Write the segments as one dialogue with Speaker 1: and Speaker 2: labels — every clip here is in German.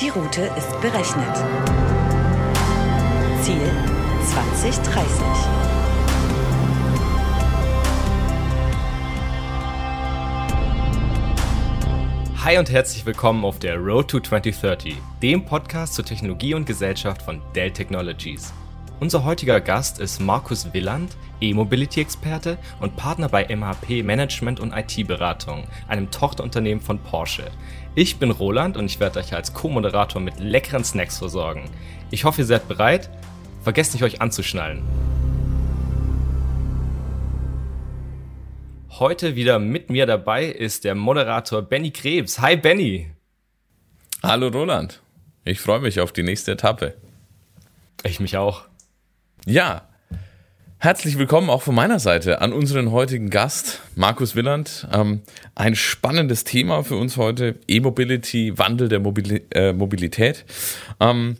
Speaker 1: Die Route ist berechnet. Ziel 2030.
Speaker 2: Hi und herzlich willkommen auf der Road to 2030, dem Podcast zur Technologie und Gesellschaft von Dell Technologies. Unser heutiger Gast ist Markus Willand, E-Mobility-Experte und Partner bei MHP Management und IT-Beratung, einem Tochterunternehmen von Porsche. Ich bin Roland und ich werde euch als Co-Moderator mit leckeren Snacks versorgen. Ich hoffe, ihr seid bereit. Vergesst nicht, euch anzuschnallen. Heute wieder mit mir dabei ist der Moderator Benny Krebs. Hi Benny.
Speaker 3: Hallo Roland. Ich freue mich auf die nächste Etappe.
Speaker 2: Ich mich auch.
Speaker 3: Ja, herzlich willkommen auch von meiner Seite an unseren heutigen Gast, Markus Willand. Ähm, ein spannendes Thema für uns heute, E-Mobility, Wandel der Mobili äh, Mobilität. Ähm,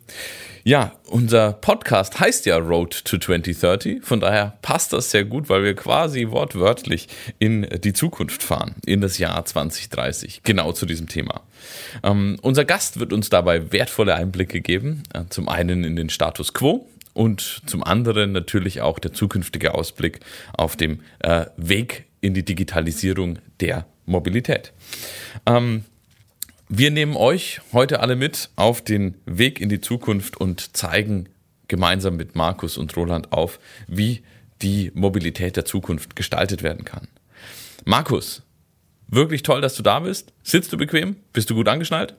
Speaker 3: ja, unser Podcast heißt ja Road to 2030, von daher passt das sehr gut, weil wir quasi wortwörtlich in die Zukunft fahren, in das Jahr 2030, genau zu diesem Thema. Ähm, unser Gast wird uns dabei wertvolle Einblicke geben, äh, zum einen in den Status quo, und zum anderen natürlich auch der zukünftige Ausblick auf dem äh, Weg in die Digitalisierung der Mobilität. Ähm, wir nehmen euch heute alle mit auf den Weg in die Zukunft und zeigen gemeinsam mit Markus und Roland auf, wie die Mobilität der Zukunft gestaltet werden kann. Markus, wirklich toll, dass du da bist. Sitzt du bequem? Bist du gut angeschnallt?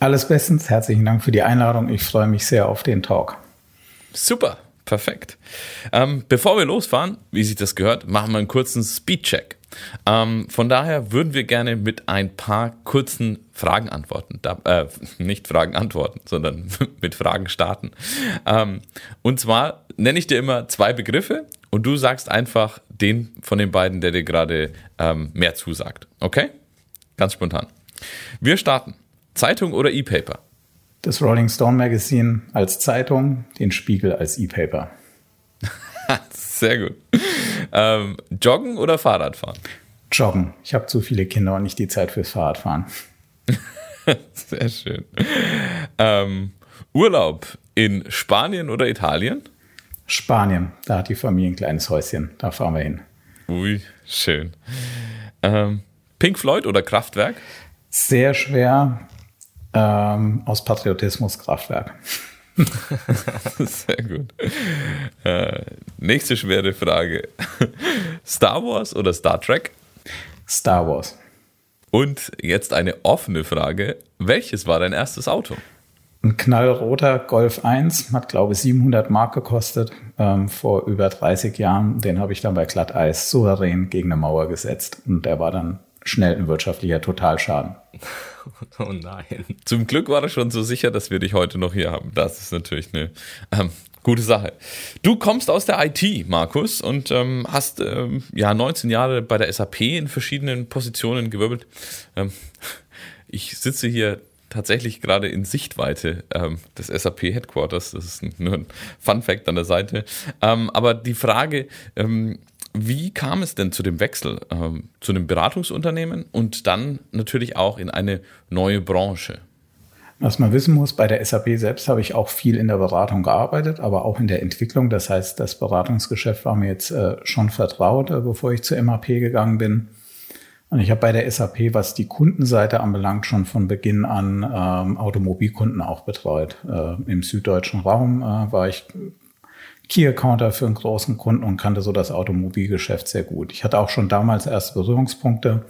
Speaker 4: Alles bestens. Herzlichen Dank für die Einladung. Ich freue mich sehr auf den Talk.
Speaker 3: Super, perfekt. Ähm, bevor wir losfahren, wie sich das gehört, machen wir einen kurzen Speedcheck. Ähm, von daher würden wir gerne mit ein paar kurzen Fragen antworten. Da, äh, nicht Fragen antworten, sondern mit Fragen starten. Ähm, und zwar nenne ich dir immer zwei Begriffe und du sagst einfach den von den beiden, der dir gerade ähm, mehr zusagt. Okay? Ganz spontan. Wir starten. Zeitung oder E-Paper?
Speaker 4: Das Rolling Stone Magazine als Zeitung, den Spiegel als E-Paper.
Speaker 3: Sehr gut. Ähm, joggen oder Fahrradfahren?
Speaker 4: Joggen. Ich habe zu viele Kinder und nicht die Zeit fürs Fahrradfahren.
Speaker 3: Sehr schön. Ähm, Urlaub in Spanien oder Italien?
Speaker 4: Spanien. Da hat die Familie ein kleines Häuschen. Da fahren wir hin.
Speaker 3: Ui, schön. Ähm, Pink Floyd oder Kraftwerk?
Speaker 4: Sehr schwer ähm, aus Patriotismus Kraftwerk.
Speaker 3: Sehr gut. Äh, nächste schwere Frage. Star Wars oder Star Trek?
Speaker 4: Star Wars.
Speaker 3: Und jetzt eine offene Frage. Welches war dein erstes Auto?
Speaker 4: Ein knallroter Golf 1, hat glaube ich 700 Mark gekostet, ähm, vor über 30 Jahren. Den habe ich dann bei Glatteis souverän gegen eine Mauer gesetzt und der war dann schnell ein wirtschaftlicher Totalschaden.
Speaker 3: Oh nein. Zum Glück war das schon so sicher, dass wir dich heute noch hier haben. Das ist natürlich eine ähm, gute Sache. Du kommst aus der IT, Markus, und ähm, hast ähm, ja 19 Jahre bei der SAP in verschiedenen Positionen gewirbelt. Ähm, ich sitze hier tatsächlich gerade in Sichtweite ähm, des SAP Headquarters. Das ist nur ein Fun Fact an der Seite. Ähm, aber die Frage, wie kam es denn zu dem Wechsel ähm, zu einem Beratungsunternehmen und dann natürlich auch in eine neue Branche?
Speaker 4: Was man wissen muss, bei der SAP selbst habe ich auch viel in der Beratung gearbeitet, aber auch in der Entwicklung. Das heißt, das Beratungsgeschäft war mir jetzt äh, schon vertraut, äh, bevor ich zur MAP gegangen bin. Und ich habe bei der SAP, was die Kundenseite anbelangt, schon von Beginn an ähm, Automobilkunden auch betreut. Äh, Im süddeutschen Raum äh, war ich Key-Accounter für einen großen Kunden und kannte so das Automobilgeschäft sehr gut. Ich hatte auch schon damals erste Berührungspunkte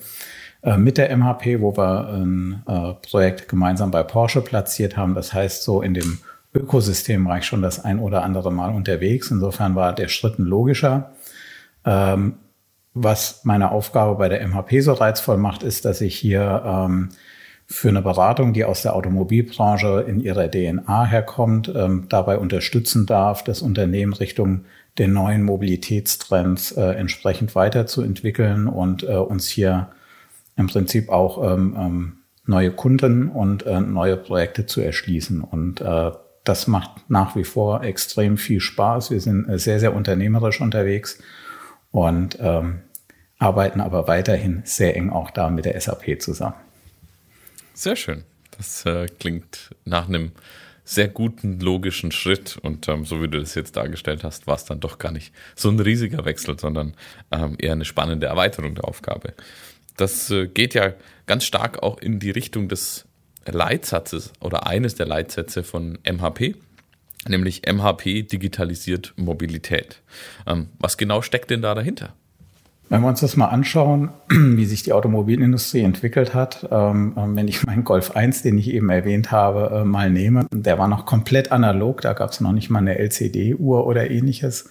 Speaker 4: äh, mit der MHP, wo wir ein äh, Projekt gemeinsam bei Porsche platziert haben. Das heißt, so in dem Ökosystem war ich schon das ein oder andere Mal unterwegs. Insofern war der Schritt ein logischer. Ähm, was meine Aufgabe bei der MHP so reizvoll macht, ist, dass ich hier ähm, für eine Beratung, die aus der Automobilbranche in ihrer DNA herkommt, ähm, dabei unterstützen darf, das Unternehmen Richtung den neuen Mobilitätstrends äh, entsprechend weiterzuentwickeln und äh, uns hier im Prinzip auch ähm, ähm, neue Kunden und äh, neue Projekte zu erschließen. Und äh, das macht nach wie vor extrem viel Spaß. Wir sind äh, sehr, sehr unternehmerisch unterwegs und ähm, arbeiten aber weiterhin sehr eng auch da mit der SAP zusammen.
Speaker 3: Sehr schön. Das äh, klingt nach einem sehr guten logischen Schritt und ähm, so wie du das jetzt dargestellt hast, war es dann doch gar nicht so ein riesiger Wechsel, sondern ähm, eher eine spannende Erweiterung der Aufgabe. Das äh, geht ja ganz stark auch in die Richtung des Leitsatzes oder eines der Leitsätze von MHP, nämlich MHP digitalisiert Mobilität. Ähm, was genau steckt denn da dahinter?
Speaker 4: Wenn wir uns das mal anschauen, wie sich die Automobilindustrie entwickelt hat, ähm, ähm wenn ich meinen Golf 1, den ich eben erwähnt habe, äh, mal nehme, der war noch komplett analog, da gab es noch nicht mal eine LCD-Uhr oder ähnliches.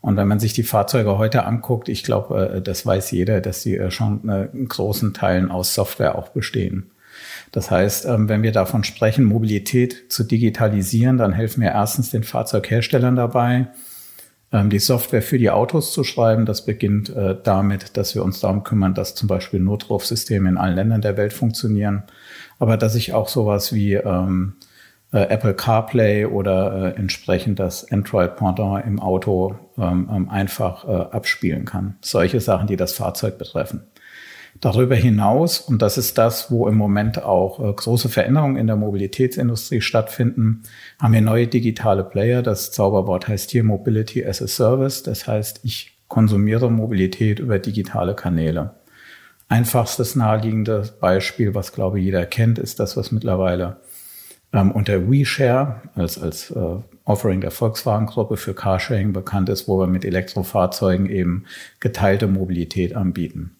Speaker 4: Und wenn man sich die Fahrzeuge heute anguckt, ich glaube, äh, das weiß jeder, dass die äh, schon äh, in großen Teilen aus Software auch bestehen. Das heißt, ähm, wenn wir davon sprechen, Mobilität zu digitalisieren, dann helfen wir erstens den Fahrzeugherstellern dabei, die Software für die Autos zu schreiben. Das beginnt äh, damit, dass wir uns darum kümmern, dass zum Beispiel Notrufsysteme in allen Ländern der Welt funktionieren. Aber dass ich auch sowas wie ähm, äh, Apple CarPlay oder äh, entsprechend das Android Pendant im Auto ähm, ähm einfach äh, abspielen kann. Solche Sachen, die das Fahrzeug betreffen. Darüber hinaus, und das ist das, wo im Moment auch äh, große Veränderungen in der Mobilitätsindustrie stattfinden, haben wir neue digitale Player. Das Zauberwort heißt hier Mobility as a Service. Das heißt, ich konsumiere Mobilität über digitale Kanäle. Einfachstes naheliegende Beispiel, was glaube ich jeder kennt, ist das, was mittlerweile ähm, unter WeShare als, als äh, Offering der Volkswagen-Gruppe für Carsharing bekannt ist, wo wir mit Elektrofahrzeugen eben geteilte Mobilität anbieten.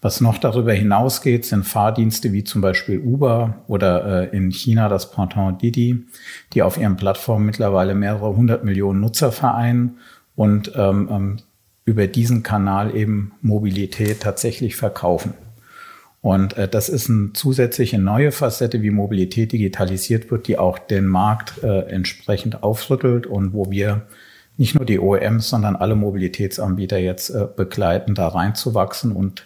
Speaker 4: Was noch darüber hinausgeht, sind Fahrdienste wie zum Beispiel Uber oder äh, in China das Pendant Didi, die auf ihren Plattformen mittlerweile mehrere hundert Millionen Nutzer vereinen und ähm, ähm, über diesen Kanal eben Mobilität tatsächlich verkaufen. Und äh, das ist eine zusätzliche neue Facette, wie Mobilität digitalisiert wird, die auch den Markt äh, entsprechend aufrüttelt und wo wir nicht nur die OEMs, sondern alle Mobilitätsanbieter jetzt äh, begleiten, da reinzuwachsen und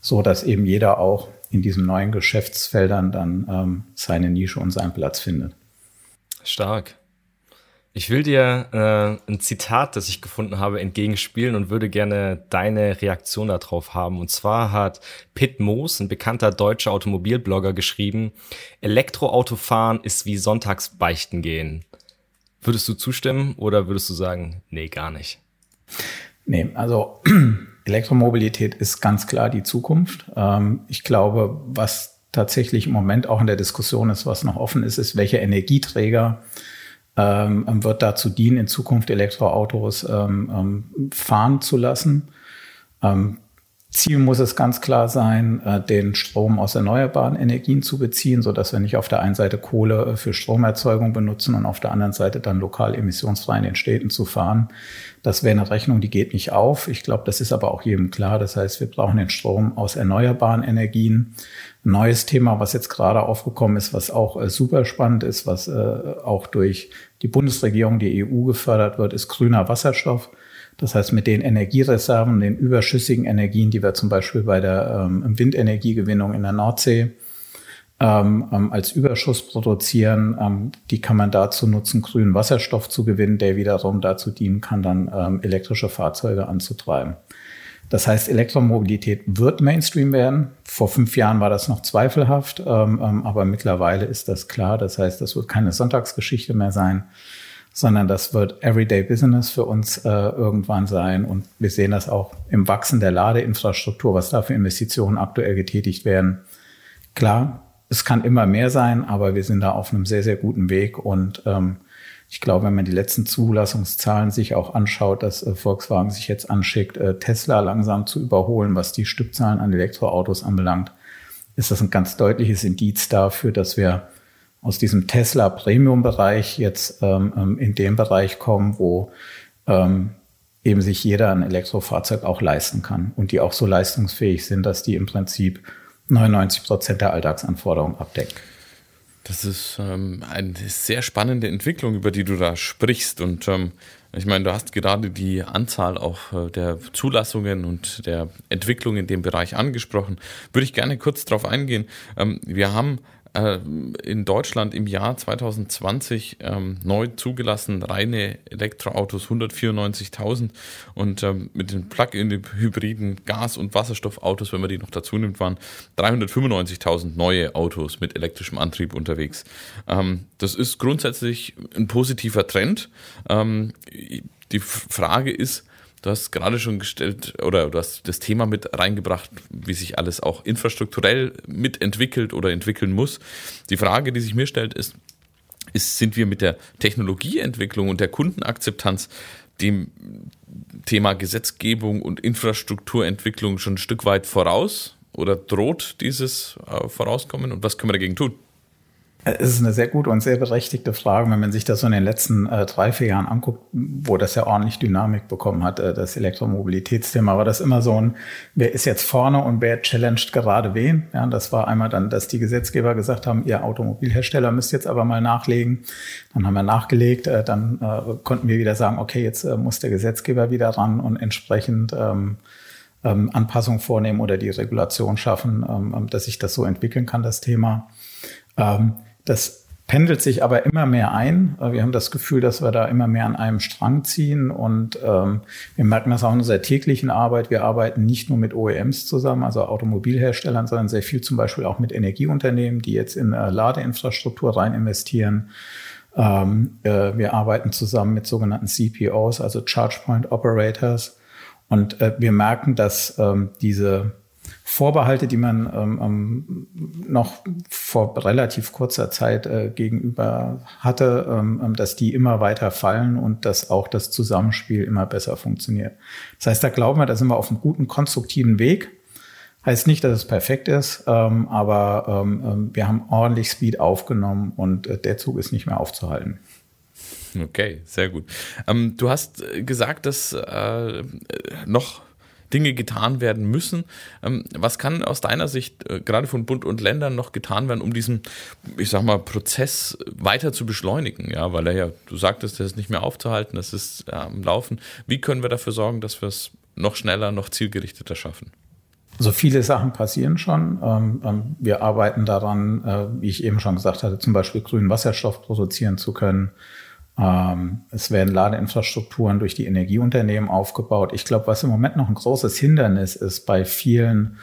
Speaker 4: so dass eben jeder auch in diesen neuen Geschäftsfeldern dann ähm, seine Nische und seinen Platz findet.
Speaker 2: Stark. Ich will dir äh, ein Zitat, das ich gefunden habe, entgegenspielen und würde gerne deine Reaktion darauf haben. Und zwar hat Pitt Moos, ein bekannter deutscher Automobilblogger, geschrieben, Elektroautofahren ist wie Sonntagsbeichten gehen. Würdest du zustimmen oder würdest du sagen, nee, gar nicht?
Speaker 4: Nee, also Elektromobilität ist ganz klar die Zukunft. Ähm, ich glaube, was tatsächlich im Moment auch in der Diskussion ist, was noch offen ist, ist, welcher Energieträger ähm, wird dazu dienen, in Zukunft Elektroautos ähm, fahren zu lassen. Ziel muss es ganz klar sein, äh, den Strom aus erneuerbaren Energien zu beziehen, so dass wir nicht auf der einen Seite Kohle äh, für Stromerzeugung benutzen und auf der anderen Seite dann lokal emissionsfrei in den Städten zu fahren. Das wäre eine Rechnung, die geht nicht auf. Ich glaube, das ist aber auch jedem klar. Das heißt, wir brauchen den Strom aus erneuerbaren Energien. Ein neues Thema, was jetzt gerade aufgekommen ist, was auch äh, super spannend ist, was auch durch die Bundesregierung, die EU gefördert wird, ist grüner Wasserstoff. Das heißt, mit den Energiereserven, den überschüssigen Energien, die wir zum Beispiel bei der ähm, Windenergiegewinnung in der Nordsee ähm, ähm, als Überschuss produzieren, ähm, die kann man dazu nutzen, grünen Wasserstoff zu gewinnen, der wiederum dazu dienen kann, dann ähm, elektrische Fahrzeuge anzutreiben. Das heißt, Elektromobilität wird Mainstream werden. Vor fünf Jahren war das noch zweifelhaft, ähm, aber mittlerweile ist das klar. Das heißt, das wird keine Sonntagsgeschichte mehr sein sondern das wird Everyday Business für uns äh, irgendwann sein. Und wir sehen das auch im Wachsen der Ladeinfrastruktur, was da für Investitionen aktuell getätigt werden. Klar, es kann immer mehr sein, aber wir sind da auf einem sehr, sehr guten Weg. Und ähm, ich glaube, wenn man die letzten Zulassungszahlen sich auch anschaut, dass äh, Volkswagen sich jetzt anschickt, äh, Tesla langsam zu überholen, was die Stückzahlen an Elektroautos anbelangt, ist das ein ganz deutliches Indiz dafür, dass wir aus diesem Tesla Premium-Bereich jetzt ähm, ähm, in den Bereich kommen, wo ähm, eben sich jeder ein Elektrofahrzeug auch leisten kann und die auch so leistungsfähig sind, dass die im Prinzip 99 Prozent der Alltagsanforderungen abdecken.
Speaker 3: Das ist ähm, eine sehr spannende Entwicklung, über die du da sprichst. Und ähm, ich meine, du hast gerade die Anzahl auch äh, der Zulassungen und der Entwicklung in dem Bereich angesprochen. Würde ich gerne kurz darauf eingehen. Ähm, wir haben äh, in Deutschland im Jahr 2020 ähm, neu zugelassen, reine Elektroautos 194.000 und ähm, mit den Plug-in-Hybriden Gas- und Wasserstoffautos, wenn man die noch dazu nimmt, waren 395.000 neue Autos mit elektrischem Antrieb unterwegs. Ähm, das ist grundsätzlich ein positiver Trend. Ähm, die Frage ist, Du hast gerade schon gestellt oder du hast das Thema mit reingebracht, wie sich alles auch infrastrukturell mitentwickelt oder entwickeln muss. Die Frage, die sich mir stellt, ist, ist sind wir mit der Technologieentwicklung und der Kundenakzeptanz dem Thema Gesetzgebung und Infrastrukturentwicklung schon ein Stück weit voraus oder droht dieses äh, Vorauskommen und was können wir dagegen tun?
Speaker 4: Es ist eine sehr gute und sehr berechtigte Frage, wenn man sich das so in den letzten äh, drei, vier Jahren anguckt, wo das ja ordentlich Dynamik bekommen hat, äh, das Elektromobilitätsthema. War das immer so ein, wer ist jetzt vorne und wer challenged gerade wen? Ja, das war einmal dann, dass die Gesetzgeber gesagt haben, ihr Automobilhersteller müsst jetzt aber mal nachlegen. Dann haben wir nachgelegt, äh, dann äh, konnten wir wieder sagen, okay, jetzt äh, muss der Gesetzgeber wieder ran und entsprechend ähm, ähm, Anpassungen vornehmen oder die Regulation schaffen, ähm, dass sich das so entwickeln kann, das Thema. Ähm, das pendelt sich aber immer mehr ein. Äh, wir haben das Gefühl, dass wir da immer mehr an einem Strang ziehen und ähm, wir merken das auch in unserer täglichen Arbeit. Wir arbeiten nicht nur mit OEMs zusammen, also Automobilherstellern, sondern sehr viel zum Beispiel auch mit Energieunternehmen, die jetzt in äh, Ladeinfrastruktur rein investieren. Ähm, äh, wir arbeiten zusammen mit sogenannten CPOs, also Charge Point Operators. Und äh, wir merken, dass ähm, diese Vorbehalte, die man ähm, ähm, noch vor relativ kurzer Zeit äh, gegenüber hatte, ähm, ähm, dass die immer weiter fallen und dass auch das Zusammenspiel immer besser funktioniert. Das heißt, da glauben wir, da sind wir auf einem guten, konstruktiven Weg. Heißt nicht, dass es perfekt ist, ähm, aber ähm, wir haben ordentlich Speed aufgenommen und äh, der Zug ist nicht mehr aufzuhalten.
Speaker 3: Okay, sehr gut. Du hast äh, gesagt, dass äh, noch Dinge getan werden müssen. Ähm, was kann aus deiner Sicht äh, gerade von Bund und Ländern noch getan werden, um diesen, ich sag mal, Prozess weiter zu beschleunigen? Ja, weil er ja, du sagtest, das ist nicht mehr aufzuhalten, das ist am Laufen. Wie können wir dafür sorgen, dass wir es noch schneller, noch zielgerichteter schaffen?
Speaker 4: So viele Sachen passieren schon. Ähm, ähm, wir arbeiten daran, äh, wie ich eben schon gesagt hatte, zum Beispiel grünen Wasserstoff produzieren zu können. Ähm, es werden Ladeinfrastrukturen durch die Energieunternehmen aufgebaut. Ich glaube, was im Moment noch ein großes Hindernis ist bei vielen,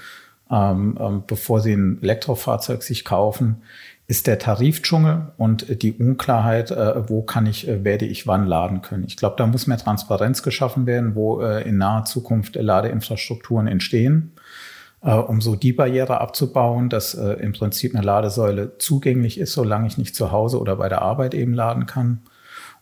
Speaker 4: ähm, ähm, bevor sie ein Elektrofahrzeug sich kaufen, ist der Tarifdschungel und die Unklarheit, äh, wo kann ich, äh, werde ich wann laden können. Ich glaube, da muss mehr Transparenz geschaffen werden, wo äh, in naher Zukunft Ladeinfrastrukturen entstehen, um so die Barriere abzubauen, dass im Prinzip eine Ladesäule zugänglich ist, solange ich nicht zu Hause oder bei der Arbeit eben laden kann.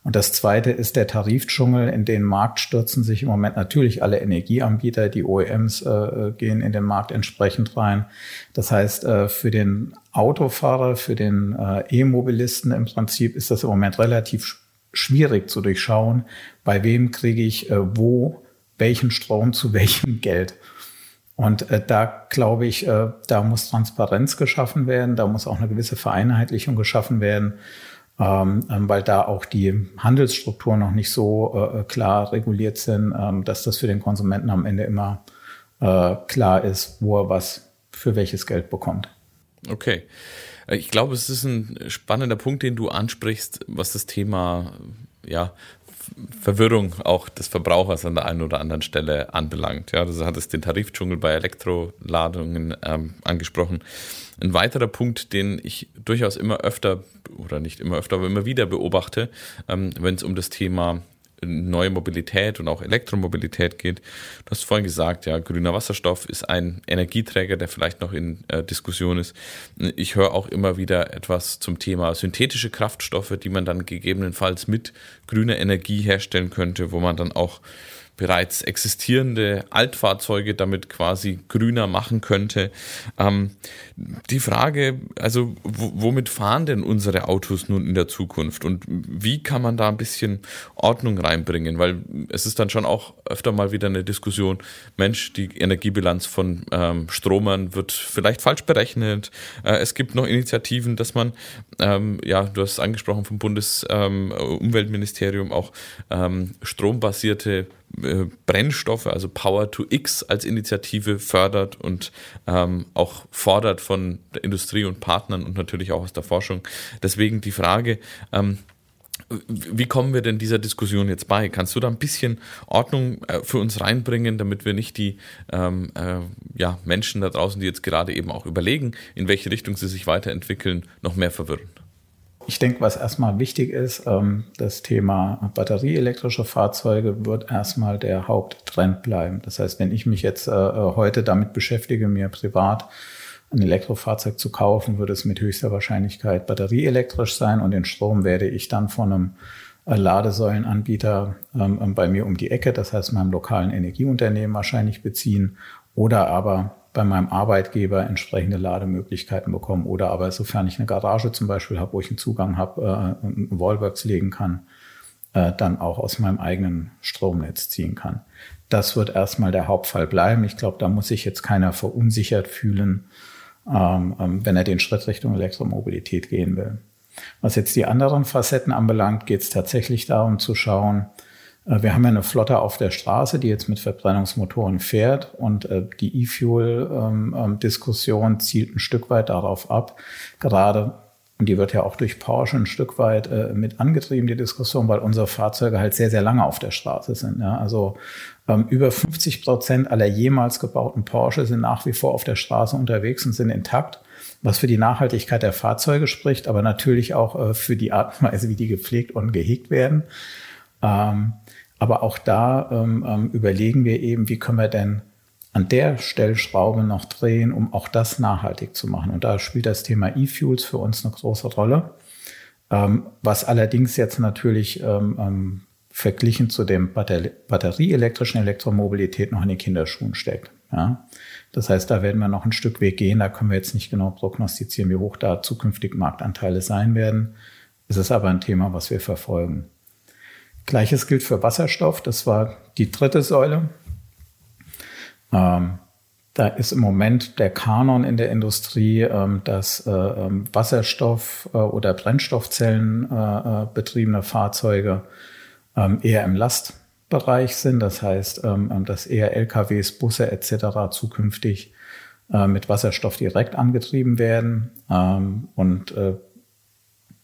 Speaker 4: Und das zweite ist der Tarifdschungel. In den Markt stürzen sich im Moment natürlich alle Energieanbieter. Die OEMs äh, gehen in den Markt entsprechend rein. Das heißt, äh, für den Autofahrer, für den äh, E-Mobilisten im Prinzip ist das im Moment relativ schwierig zu durchschauen, bei wem kriege ich äh, wo welchen Strom zu welchem Geld. Und äh, da glaube ich, äh, da muss Transparenz geschaffen werden, da muss auch eine gewisse Vereinheitlichung geschaffen werden. Ähm, ähm, weil da auch die Handelsstrukturen noch nicht so äh, klar reguliert sind, ähm, dass das für den Konsumenten am Ende immer äh, klar ist, wo er was für welches Geld bekommt.
Speaker 3: Okay. Äh, ich glaube, es ist ein spannender Punkt, den du ansprichst, was das Thema ja, Verwirrung auch des Verbrauchers an der einen oder anderen Stelle anbelangt. Ja, du hattest den Tarifdschungel bei Elektroladungen ähm, angesprochen. Ein weiterer Punkt, den ich durchaus immer öfter oder nicht immer öfter, aber immer wieder beobachte, ähm, wenn es um das Thema neue Mobilität und auch Elektromobilität geht. Du hast vorhin gesagt, ja, grüner Wasserstoff ist ein Energieträger, der vielleicht noch in äh, Diskussion ist. Ich höre auch immer wieder etwas zum Thema synthetische Kraftstoffe, die man dann gegebenenfalls mit grüner Energie herstellen könnte, wo man dann auch bereits existierende Altfahrzeuge damit quasi grüner machen könnte. Ähm, die Frage, also womit fahren denn unsere Autos nun in der Zukunft und wie kann man da ein bisschen Ordnung reinbringen? Weil es ist dann schon auch öfter mal wieder eine Diskussion, Mensch, die Energiebilanz von ähm, Stromern wird vielleicht falsch berechnet. Äh, es gibt noch Initiativen, dass man, ähm, ja, du hast angesprochen vom Bundesumweltministerium, ähm, auch ähm, strombasierte äh, Brennstoffe, also Power to X als Initiative fördert und ähm, auch fordert von der Industrie und Partnern und natürlich auch aus der Forschung. Deswegen die Frage, ähm, wie kommen wir denn dieser Diskussion jetzt bei? Kannst du da ein bisschen Ordnung äh, für uns reinbringen, damit wir nicht die ähm, äh, ja, Menschen da draußen, die jetzt gerade eben auch überlegen, in welche Richtung sie sich weiterentwickeln, noch mehr verwirren?
Speaker 4: Ich denke, was erstmal wichtig ist, ähm, das Thema batterieelektrische Fahrzeuge wird erstmal der Haupttrend bleiben. Das heißt, wenn ich mich jetzt äh, heute damit beschäftige, mir privat ein Elektrofahrzeug zu kaufen, würde es mit höchster Wahrscheinlichkeit batterieelektrisch sein und den Strom werde ich dann von einem äh, Ladesäulenanbieter ähm, ähm, bei mir um die Ecke, das heißt meinem lokalen Energieunternehmen wahrscheinlich beziehen oder aber bei meinem Arbeitgeber entsprechende Lademöglichkeiten bekommen oder aber sofern ich eine Garage zum Beispiel habe, wo ich einen Zugang habe, äh, ein Wallworks legen kann, äh, dann auch aus meinem eigenen Stromnetz ziehen kann. Das wird erstmal der Hauptfall bleiben. Ich glaube, da muss sich jetzt keiner verunsichert fühlen, ähm, ähm, wenn er den Schritt Richtung Elektromobilität gehen will. Was jetzt die anderen Facetten anbelangt, geht es tatsächlich darum zu schauen, wir haben ja eine Flotte auf der Straße, die jetzt mit Verbrennungsmotoren fährt und äh, die E-Fuel-Diskussion ähm, zielt ein Stück weit darauf ab, gerade und die wird ja auch durch Porsche ein Stück weit äh, mit angetrieben, die Diskussion, weil unsere Fahrzeuge halt sehr, sehr lange auf der Straße sind. Ja? Also ähm, über 50 Prozent aller jemals gebauten Porsche sind nach wie vor auf der Straße unterwegs und sind intakt, was für die Nachhaltigkeit der Fahrzeuge spricht, aber natürlich auch äh, für die Art und Weise, wie die gepflegt und gehegt werden. Ähm, aber auch da ähm, ähm überlegen wir eben, wie können wir denn an der Stellschraube noch drehen, um auch das nachhaltig zu machen. Und da spielt das Thema E-Fuels für uns eine große Rolle. Ähm, was allerdings jetzt natürlich ähm, ähm, verglichen zu dem Batter batterieelektrischen Elektromobilität noch in den Kinderschuhen steckt. Ja? Das heißt, da werden wir noch ein Stück Weg gehen. Da können wir jetzt nicht genau prognostizieren, wie hoch da zukünftig Marktanteile sein werden. Es ist aber ein Thema, was wir verfolgen. Gleiches gilt für Wasserstoff. Das war die dritte Säule. Ähm, da ist im Moment der Kanon in der Industrie, ähm, dass äh, ähm, Wasserstoff- äh, oder Brennstoffzellen äh, äh betriebene Fahrzeuge ähm, eher im Lastbereich sind. Das heißt, ähm, dass eher LKWs, Busse etc. zukünftig äh, mit Wasserstoff direkt angetrieben werden und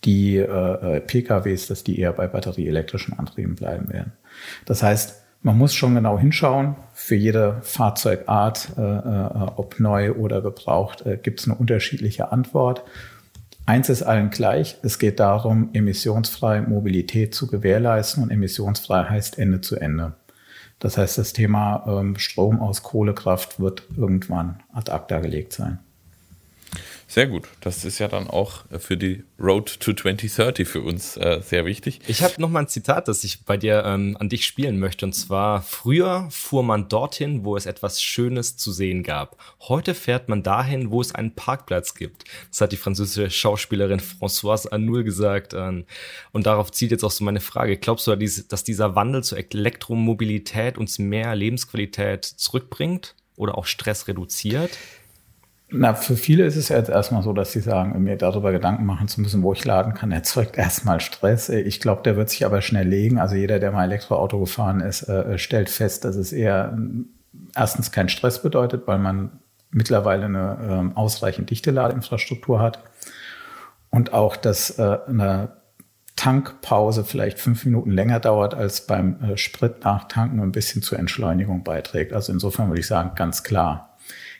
Speaker 4: äh, die PKWs, dass die eher bei batterieelektrischen Antrieben bleiben werden. Das heißt, man muss schon genau hinschauen. Für jede Fahrzeugart, äh, äh, ob neu oder gebraucht, äh, gibt es eine unterschiedliche Antwort. Eins ist allen gleich. Es geht darum, emissionsfreie Mobilität zu gewährleisten und emissionsfrei heißt Ende zu Ende. Das heißt, das Thema ähm, Strom aus Kohlekraft wird irgendwann ad acta gelegt sein.
Speaker 3: Sehr gut. Das ist ja dann auch für die Road to 2030 für uns äh, sehr wichtig.
Speaker 2: Ich habe noch mal ein Zitat, das ich bei dir ähm, an dich spielen möchte. Und zwar, früher fuhr man dorthin, wo es etwas Schönes zu sehen gab. Heute fährt man dahin, wo es einen Parkplatz gibt. Das hat die französische Schauspielerin Françoise Arnoul gesagt. Ähm, und darauf zielt jetzt auch so meine Frage. Glaubst du, dass dieser Wandel zur Elektromobilität uns mehr Lebensqualität zurückbringt oder auch Stress reduziert?
Speaker 4: Na, für viele ist es jetzt erstmal so, dass sie sagen, mir darüber Gedanken machen zu müssen, wo ich laden kann, erzeugt erstmal Stress. Ich glaube, der wird sich aber schnell legen. Also jeder, der mal Elektroauto gefahren ist, äh, stellt fest, dass es eher erstens kein Stress bedeutet, weil man mittlerweile eine ähm, ausreichend dichte Ladeinfrastruktur hat. Und auch, dass äh, eine Tankpause vielleicht fünf Minuten länger dauert als beim äh, Sprit nachtanken ein bisschen zur Entschleunigung beiträgt. Also insofern würde ich sagen, ganz klar,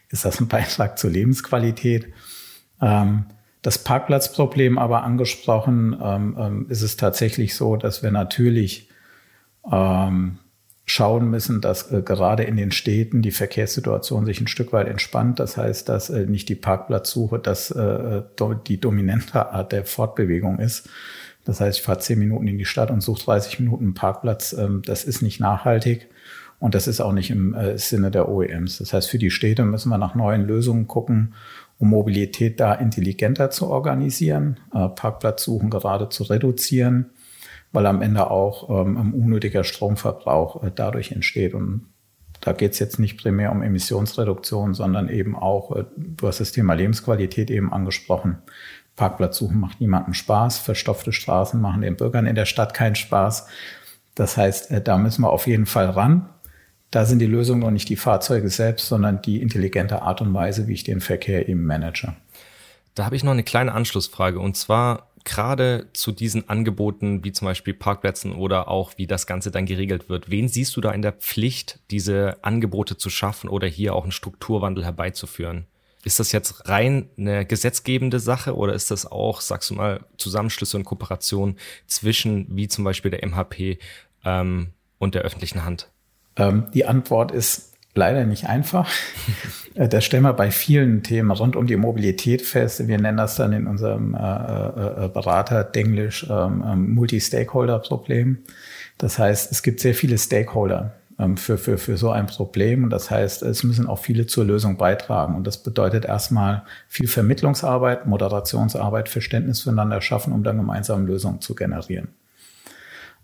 Speaker 4: ist das ein Beitrag zur Lebensqualität. Ähm, das Parkplatzproblem aber angesprochen, ähm, ähm, ist es tatsächlich so, dass wir natürlich ähm, schauen müssen, dass äh, gerade in den Städten die Verkehrssituation sich ein Stück weit entspannt. Das heißt, dass äh, nicht die Parkplatzsuche das, äh, die dominante Art der Fortbewegung ist. Das heißt, ich fahre zehn Minuten in die Stadt und suche 30 Minuten einen Parkplatz. Ähm, das ist nicht nachhaltig. Und das ist auch nicht im äh, Sinne der OEMs. Das heißt, für die Städte müssen wir nach neuen Lösungen gucken, um Mobilität da intelligenter zu organisieren, äh, Parkplatzsuchen gerade zu reduzieren, weil am Ende auch ähm, ein unnötiger Stromverbrauch äh, dadurch entsteht. Und da geht es jetzt nicht primär um Emissionsreduktion, sondern eben auch, äh, du hast das Thema Lebensqualität eben angesprochen. Parkplatzsuchen macht niemandem Spaß, verstopfte Straßen machen den Bürgern in der Stadt keinen Spaß. Das heißt, äh, da müssen wir auf jeden Fall ran. Da sind die Lösungen noch nicht die Fahrzeuge selbst, sondern die intelligente Art und Weise, wie ich den Verkehr eben manage.
Speaker 2: Da habe ich noch eine kleine Anschlussfrage und zwar gerade zu diesen Angeboten wie zum Beispiel Parkplätzen oder auch wie das Ganze dann geregelt wird. Wen siehst du da in der Pflicht, diese Angebote zu schaffen oder hier auch einen Strukturwandel herbeizuführen? Ist das jetzt rein eine gesetzgebende Sache oder ist das auch, sagst du mal, Zusammenschlüsse und Kooperation zwischen wie zum Beispiel der MHP ähm, und der öffentlichen Hand?
Speaker 4: Ähm, die Antwort ist leider nicht einfach. Äh, das stellen wir bei vielen Themen rund um die Mobilität fest. Wir nennen das dann in unserem äh, äh, äh Berater Denglisch ähm, ähm, Multi-Stakeholder-Problem. Das heißt, es gibt sehr viele Stakeholder ähm, für, für, für so ein Problem. Und das heißt, es müssen auch viele zur Lösung beitragen. Und das bedeutet erstmal viel Vermittlungsarbeit, Moderationsarbeit, Verständnis füreinander schaffen, um dann gemeinsam Lösungen zu generieren.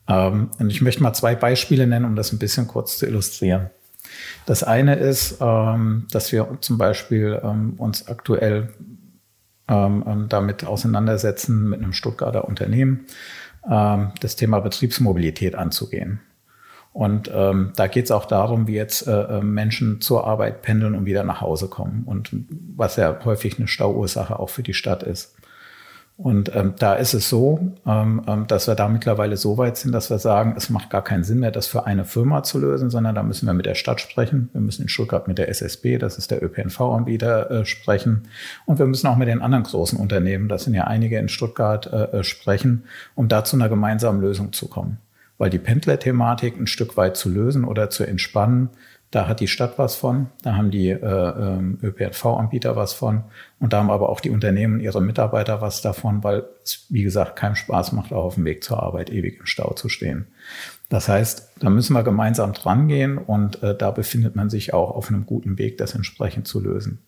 Speaker 4: Ähm, und ich möchte mal zwei Beispiele nennen, um das ein bisschen kurz zu illustrieren. Das eine ist, ähm, dass wir zum Beispiel ähm, uns aktuell ähm, damit auseinandersetzen, mit einem Stuttgarter Unternehmen, das Thema Betriebsmobilität anzugehen. Und ähm, da geht es auch darum, wie jetzt äh, Menschen zur Arbeit pendeln und wieder nach Hause kommen. Und was ja häufig eine Stauursache auch für die Stadt ist. Und ähm, da ist es so, ähm, ähm, dass wir da mittlerweile so weit sind, dass wir sagen, es macht gar keinen Sinn mehr, das für eine Firma zu lösen, sondern da müssen wir mit der Stadt sprechen. Wir müssen in Stuttgart mit der SSB, das ist der ÖPNV-Anbieter, äh, sprechen. Und wir müssen auch mit den anderen großen Unternehmen, das sind ja einige in Stuttgart, äh, äh sprechen, um da zu einer gemeinsamen Lösung zu kommen. Weil die Pendler-Thematik ein Stück weit zu lösen oder zu entspannen, da hat die Stadt was von, da haben die äh, ähm, ÖPNV-Anbieter was von und da haben aber auch die Unternehmen ihre Mitarbeiter was davon, weil es, wie gesagt, keinen Spaß macht, auch auf dem Weg zur Arbeit ewig im Stau zu stehen. Das heißt, da müssen wir gemeinsam dran gehen und äh, da befindet man sich auch auf einem guten Weg, das entsprechend zu lösen.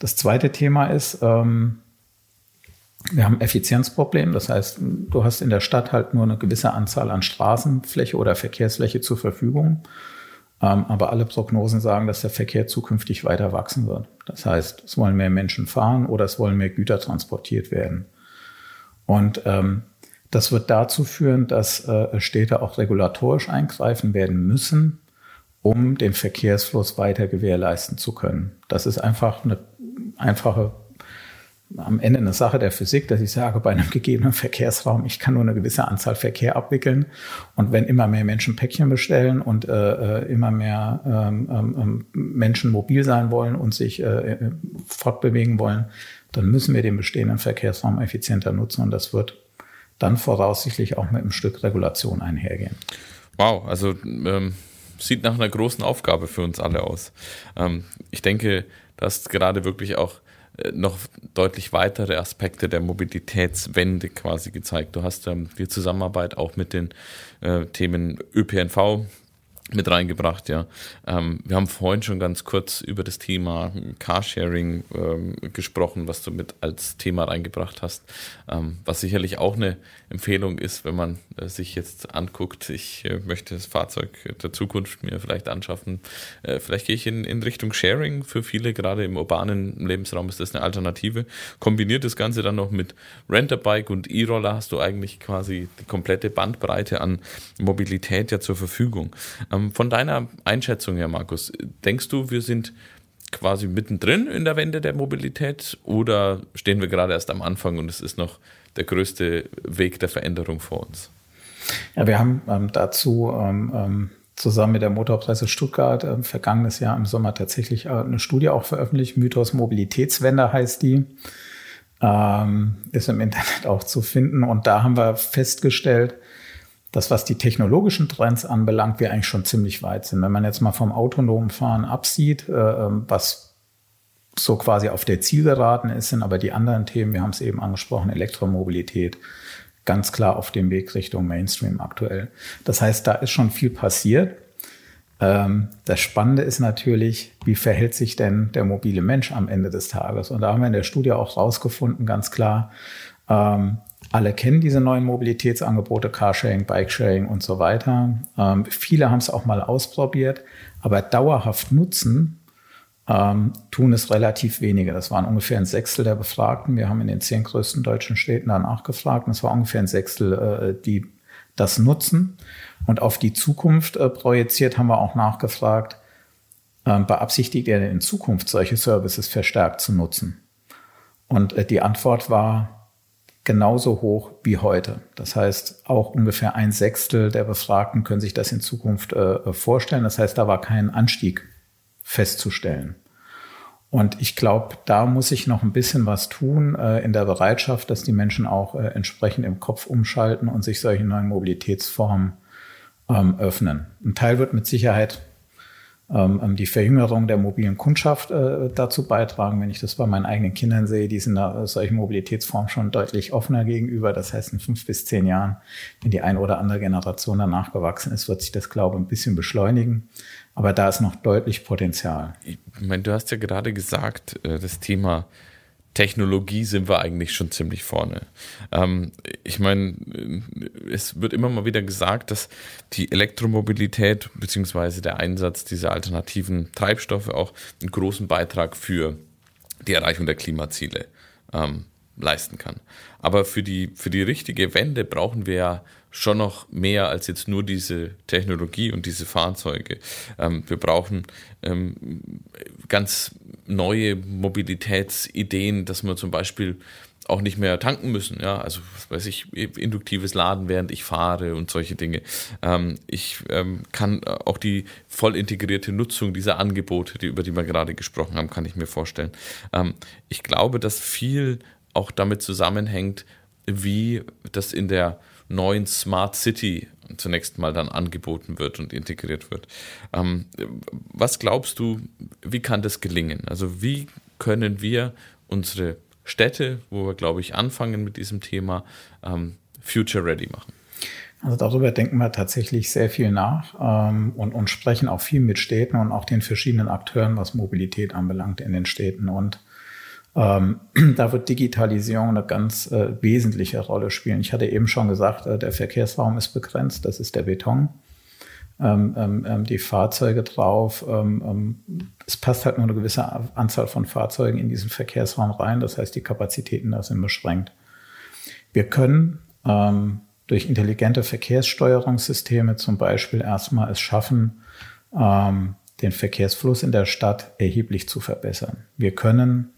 Speaker 4: Das zweite Thema ist, ähm, wir haben Effizienzproblem. Das heißt, du hast in der Stadt halt nur eine gewisse Anzahl an Straßenfläche oder Verkehrsfläche zur Verfügung. Ähm, aber alle Prognosen sagen, dass der Verkehr zukünftig weiter wachsen wird. Das heißt, es wollen mehr Menschen fahren oder es wollen mehr Güter transportiert werden. Und ähm, das wird dazu führen, dass äh, Städte auch regulatorisch eingreifen werden müssen, um den Verkehrsfluss weiter gewährleisten zu können. Das ist einfach eine einfache am Ende eine Sache der Physik, dass ich sage, bei einem gegebenen Verkehrsraum, ich kann nur eine gewisse Anzahl Verkehr abwickeln. Und wenn immer mehr Menschen Päckchen bestellen und äh, äh immer mehr ähm, ähm, ähm, Menschen mobil sein wollen und sich äh, äh, fortbewegen wollen, dann müssen wir den bestehenden Verkehrsraum effizienter nutzen. Und das wird dann voraussichtlich auch mit einem Stück Regulation einhergehen.
Speaker 3: Wow, also ähm, sieht nach einer großen Aufgabe für uns alle aus. Ähm, ich denke, dass gerade wirklich auch noch deutlich weitere Aspekte der Mobilitätswende quasi gezeigt. Du hast ähm, die Zusammenarbeit auch mit den äh, Themen ÖPNV, mit reingebracht, ja. Ähm, wir haben vorhin schon ganz kurz über das Thema Carsharing ähm, gesprochen, was du mit als Thema reingebracht hast, ähm, was sicherlich auch eine Empfehlung ist, wenn man äh, sich jetzt anguckt, ich äh, möchte das Fahrzeug der Zukunft mir vielleicht anschaffen. Äh, vielleicht gehe ich in, in Richtung Sharing. Für viele, gerade im urbanen Lebensraum, ist das eine Alternative. Kombiniert das Ganze dann noch mit Renterbike und E-Roller hast du eigentlich quasi die komplette Bandbreite an Mobilität ja zur Verfügung. Ähm, von deiner Einschätzung her, Markus, denkst du, wir sind quasi mittendrin in der Wende der Mobilität oder stehen wir gerade erst am Anfang und es ist noch der größte Weg der Veränderung vor uns?
Speaker 4: Ja, wir haben ähm, dazu ähm, ähm zusammen mit der Motorpresse Stuttgart äh, vergangenes Jahr im Sommer tatsächlich äh, eine Studie auch veröffentlicht. Mythos Mobilitätswende heißt die. Ähm, ist im Internet auch zu finden. Und da haben wir festgestellt, dass was die technologischen Trends anbelangt, wir eigentlich schon ziemlich weit sind. Wenn man jetzt mal vom autonomen Fahren absieht, äh, ähm, was so quasi auf der Zielgeraden ist, sind aber die anderen Themen, wir haben es eben angesprochen, Elektromobilität, ganz klar auf dem Weg Richtung Mainstream aktuell. Das heißt, da ist schon viel passiert. Ähm, das Spannende ist natürlich, wie verhält sich denn der mobile Mensch am Ende des Tages? Und da haben wir in der Studie auch rausgefunden, ganz klar, ähm, alle kennen diese neuen Mobilitätsangebote, Carsharing, Bikesharing und so weiter. Ähm, viele haben es auch mal ausprobiert, aber dauerhaft nutzen ähm, tun es relativ wenige. Das waren ungefähr ein Sechstel der Befragten. Wir haben in den zehn größten deutschen Städten danach gefragt. Und es war ungefähr ein Sechstel, äh, die das nutzen. Und auf die Zukunft äh, projiziert haben wir auch nachgefragt, äh, beabsichtigt er in Zukunft solche Services verstärkt zu nutzen? Und äh, die Antwort war genauso hoch wie heute. Das heißt, auch ungefähr ein Sechstel der Befragten können sich das in Zukunft äh, vorstellen. Das heißt, da war kein Anstieg festzustellen. Und ich glaube, da muss ich noch ein bisschen was tun äh, in der Bereitschaft, dass die Menschen auch äh, entsprechend im Kopf umschalten und sich solche neuen Mobilitätsformen ähm, öffnen. Ein Teil wird mit Sicherheit ähm, ähm, die Verjüngerung der mobilen Kundschaft äh, dazu beitragen. Wenn ich das bei meinen eigenen Kindern sehe, die sind da solchen Mobilitätsformen schon deutlich offener gegenüber. Das heißt, in fünf bis zehn Jahren, wenn die eine oder andere Generation danach gewachsen ist, wird sich das, glaube ich, ein bisschen beschleunigen. Aber da ist noch deutlich Potenzial.
Speaker 3: Ich meine, du hast ja gerade gesagt, äh, das Thema Technologie sind wir eigentlich schon ziemlich vorne. Ähm, ich meine, es wird immer mal wieder gesagt, dass die Elektromobilität bzw. der Einsatz dieser alternativen Treibstoffe auch einen großen Beitrag für die Erreichung der Klimaziele ähm, leisten kann. Aber für die, für die richtige Wende brauchen wir ja schon noch mehr als jetzt nur diese Technologie und diese Fahrzeuge. Ähm, wir brauchen ähm, ganz neue Mobilitätsideen, dass wir zum Beispiel auch nicht mehr tanken müssen, ja, also weiß ich, induktives Laden, während ich fahre und solche Dinge. Ähm, ich ähm, kann auch die voll integrierte Nutzung dieser Angebote, die, über die wir gerade gesprochen haben, kann ich mir vorstellen. Ähm, ich glaube, dass viel auch damit zusammenhängt, wie das in der neuen Smart City zunächst mal dann angeboten wird und integriert wird. Ähm, was glaubst du, wie kann das gelingen? Also wie können wir unsere Städte, wo wir, glaube ich, anfangen mit diesem Thema, ähm, future ready machen?
Speaker 4: Also darüber denken wir tatsächlich sehr viel nach ähm, und, und sprechen auch viel mit Städten und auch den verschiedenen Akteuren, was Mobilität anbelangt in den Städten. Und ähm, da wird Digitalisierung eine ganz äh, wesentliche Rolle spielen. Ich hatte eben schon gesagt, äh, der Verkehrsraum ist begrenzt, das ist der Beton. Ähm, ähm, ähm die Fahrzeuge drauf. Ähm, ähm, es passt halt nur eine gewisse Anzahl von Fahrzeugen in diesen Verkehrsraum rein. Das heißt, die Kapazitäten da sind beschränkt. Wir können durch intelligente Verkehrssteuerungssysteme zum Beispiel erstmal es schaffen, den Verkehrsfluss in der Stadt erheblich zu verbessern. Wir können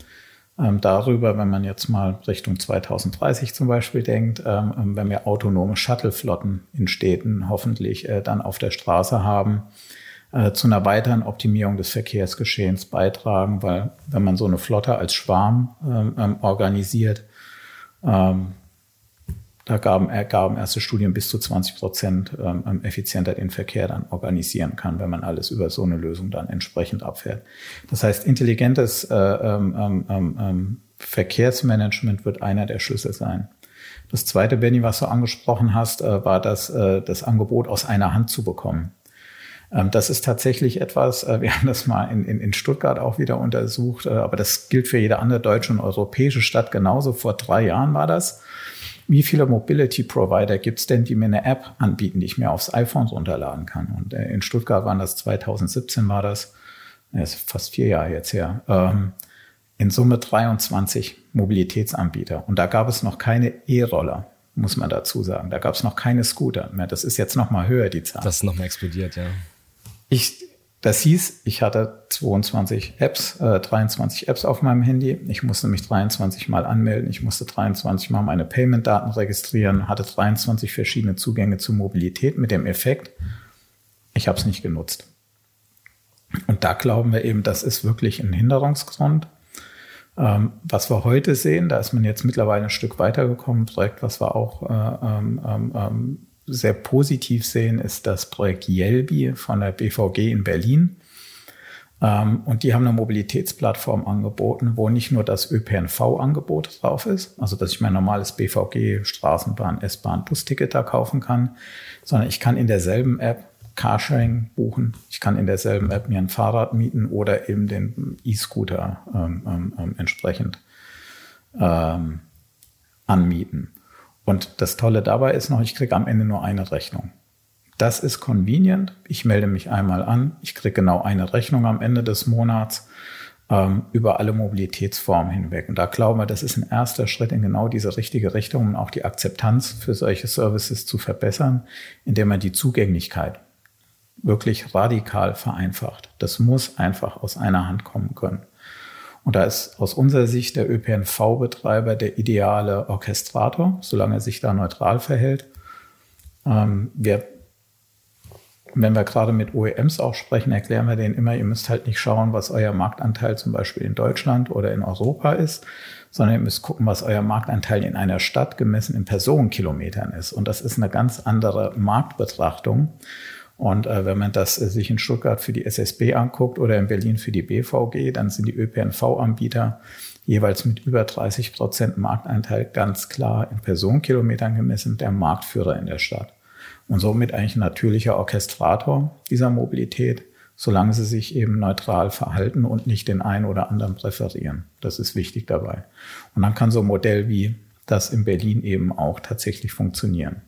Speaker 4: ähm, darüber, wenn man jetzt mal Richtung 2030 zum Beispiel denkt, ähm, ähm, wenn wir autonome Shuttleflotten in Städten hoffentlich äh, dann auf der Straße haben, äh, zu einer weiteren Optimierung des Verkehrsgeschehens beitragen, weil wenn man so eine Flotte als Schwarm ähm, ähm, organisiert, ähm, da gaben, ergaben erste Studien bis zu 20 Prozent ähm, effizienter den Verkehr dann organisieren kann, wenn man alles über so eine Lösung dann entsprechend abfährt. Das heißt, intelligentes äh, ähm, ähm, ähm, ähm, Verkehrsmanagement wird einer der Schlüssel sein. Das zweite, Benny, was du angesprochen hast, äh, war das, äh, das Angebot aus einer Hand zu bekommen. Ähm, das ist tatsächlich etwas, äh, wir haben das mal in, in, in Stuttgart auch wieder untersucht, äh, aber das gilt für jede andere deutsche und europäische Stadt genauso. Vor drei Jahren war das wie viele Mobility Provider gibt es denn, die mir eine App anbieten, die ich mir aufs iPhone runterladen kann? Und äh, in Stuttgart waren das 2017 war das, das ist fast vier Jahre jetzt her, ähm, in Summe 23 Mobilitätsanbieter. Und da gab es noch keine E-Roller, muss man dazu sagen. Da gab es noch keine Scooter mehr. Das ist jetzt noch mal höher, die Zahl.
Speaker 2: Das ist noch mal explodiert, ja.
Speaker 4: Ich das hieß, ich hatte 22 Apps, äh, 23 Apps auf meinem Handy. Ich musste mich 23 Mal anmelden. Ich musste 23 Mal meine Payment-Daten registrieren, hatte 23 verschiedene Zugänge zur Mobilität mit dem Effekt, ich habe es nicht genutzt. Und da glauben wir eben, das ist wirklich ein Hinderungsgrund. Ähm, was wir heute sehen, da ist man jetzt mittlerweile ein Stück weitergekommen, ein Projekt, was wir auch äh, ähm, ähm, ähm sehr positiv sehen, ist das Projekt Yelby von der BVG in Berlin. Ähm, und die haben eine Mobilitätsplattform angeboten, wo nicht nur das ÖPNV-Angebot drauf ist, also dass ich mein normales BVG, Straßenbahn, S-Bahn, Busticket da kaufen kann, sondern ich kann in derselben App Carsharing buchen. Ich kann in derselben App mir ein Fahrrad mieten oder eben den E-Scooter ähm, ähm, ähm entsprechend ähm, anmieten. Und das Tolle dabei ist noch, ich kriege am Ende nur eine Rechnung. Das ist convenient. Ich melde mich einmal an. Ich kriege genau eine Rechnung am Ende des Monats. ähm, über alle Mobilitätsformen hinweg. Und da glauben wir, das ist ein erster Schritt in genau diese richtige Richtung, um auch die Akzeptanz für solche Services zu verbessern, indem man die Zugänglichkeit wirklich radikal vereinfacht. Das muss einfach aus einer Hand kommen können. Und da ist aus unserer Sicht der ÖPNV-Betreiber der ideale Orchestrator, solange er sich da neutral verhält. Ähm, wir wenn wir gerade mit OEMs auch sprechen, erklären wir denen immer, ihr müsst halt nicht schauen, was euer Marktanteil zum Beispiel in Deutschland oder in Europa ist, sondern ihr müsst gucken, was euer Marktanteil in einer Stadt gemessen in Personenkilometern ist. Und das ist eine ganz andere Marktbetrachtung. Und äh, wenn man das äh, sich in Stuttgart für die SSB anguckt oder in Berlin für die BVG, dann sind die ÖPNV-Anbieter jeweils mit über 30 Prozent Marktanteil ganz klar in Personenkilometern gemessen der Marktführer in der Stadt und somit eigentlich ein natürlicher Orchestrator dieser Mobilität, solange sie sich eben neutral verhalten und nicht den einen oder anderen präferieren. Das ist wichtig dabei. Und dann kann so ein Modell wie das in Berlin eben auch tatsächlich funktionieren.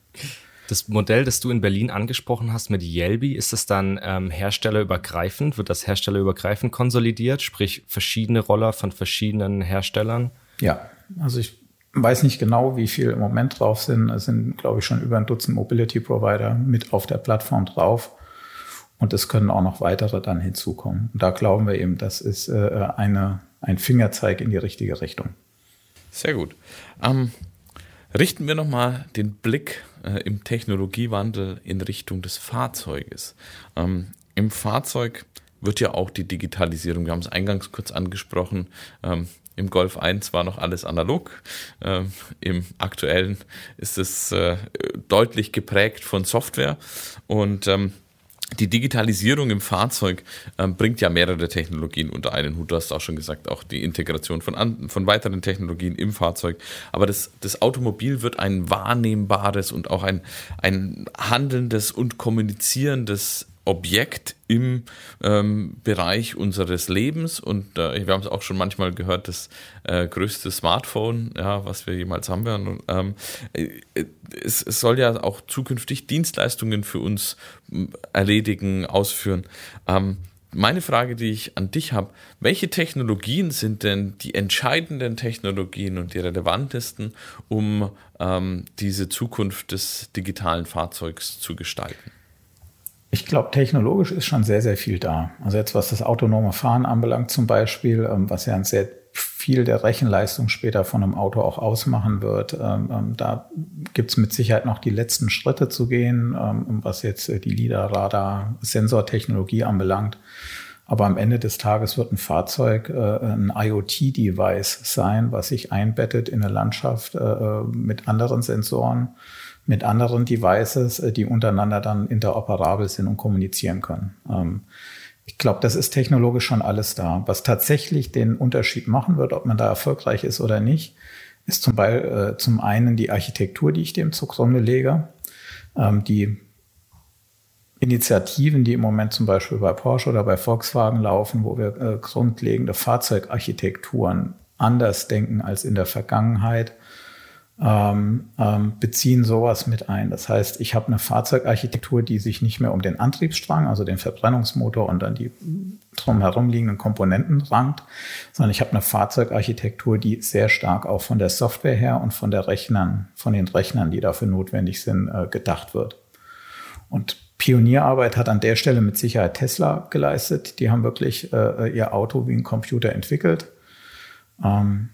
Speaker 2: Das Modell, das du in Berlin angesprochen hast mit Yelby, ist es dann ähm, herstellerübergreifend? Wird das herstellerübergreifend konsolidiert, sprich verschiedene Roller von verschiedenen Herstellern?
Speaker 4: Ja, also ich weiß nicht genau, wie viel im Moment drauf sind. Es sind, glaube ich, schon über ein Dutzend Mobility Provider mit auf der Plattform drauf. Und es können auch noch weitere dann hinzukommen. Und da glauben wir eben, das ist äh, eine, ein Fingerzeig in die richtige Richtung.
Speaker 3: Sehr gut. Ähm, richten wir nochmal den Blick äh, im Technologiewandel in Richtung des Fahrzeuges. Ähm, Im Fahrzeug wird ja auch die Digitalisierung, wir haben es eingangs kurz angesprochen, ähm, im Golf 1 war noch alles analog. Ähm, Im aktuellen ist es äh, deutlich geprägt von Software. Und ähm, die Digitalisierung im Fahrzeug ähm, bringt ja mehrere Technologien unter einen Hut. Du hast auch schon gesagt, auch die Integration von, an, von weiteren Technologien im Fahrzeug. Aber das, das Automobil wird ein wahrnehmbares und auch ein, ein handelndes und kommunizierendes Objekt im ähm, Bereich unseres Lebens und äh, wir haben es auch schon manchmal gehört, das äh, größte Smartphone, ja, was wir jemals haben werden. Ähm, äh, es, es, soll ja auch zukünftig Dienstleistungen für uns erledigen, ausführen. Ähm, meine Frage, die ich an dich habe, welche Technologien sind denn die entscheidenden Technologien und die relevantesten, um ähm, diese Zukunft des digitalen Fahrzeugs zu gestalten?
Speaker 4: Ich glaube, technologisch ist schon sehr, sehr viel da. Also jetzt, was das autonome Fahren anbelangt zum Beispiel, ähm, was ja sehr viel der Rechenleistung später von einem Auto auch ausmachen wird. Ähm, ähm, da gibt es mit Sicherheit noch die letzten Schritte zu gehen, was jetzt äh, die LIDAR-Radar-Sensortechnologie anbelangt. Aber am Ende des Tages wird ein Fahrzeug äh, ein IoT-Device sein, was sich einbettet in eine Landschaft äh, mit anderen Sensoren mit anderen Devices, äh, die untereinander dann interoperabel sind und kommunizieren können. Ähm, ich glaube, das ist technologisch schon alles da. Was tatsächlich den Unterschied machen wird, ob man da erfolgreich ist oder nicht, ist zum, Beispiel, äh, zum einen die Architektur, die ich dem zugrunde lege. Ähm, die Initiativen, die im Moment zum Beispiel bei Porsche oder bei Volkswagen laufen, wo wir äh, grundlegende Fahrzeugarchitekturen anders denken als in der Vergangenheit ähm, ähm, beziehen sowas mit ein. Das heißt, ich habe eine Fahrzeugarchitektur, die sich nicht mehr um den Antriebsstrang, also den Verbrennungsmotor und dann die drumherum liegenden Komponenten rankt, sondern ich habe eine Fahrzeugarchitektur, die sehr stark auch von der Software her und von der Rechnern, von den Rechnern, die dafür notwendig sind, äh, gedacht wird. Und Pionierarbeit hat an der Stelle mit Sicherheit Tesla geleistet. Die haben wirklich äh, ihr Auto wie ein Computer entwickelt. Ähm,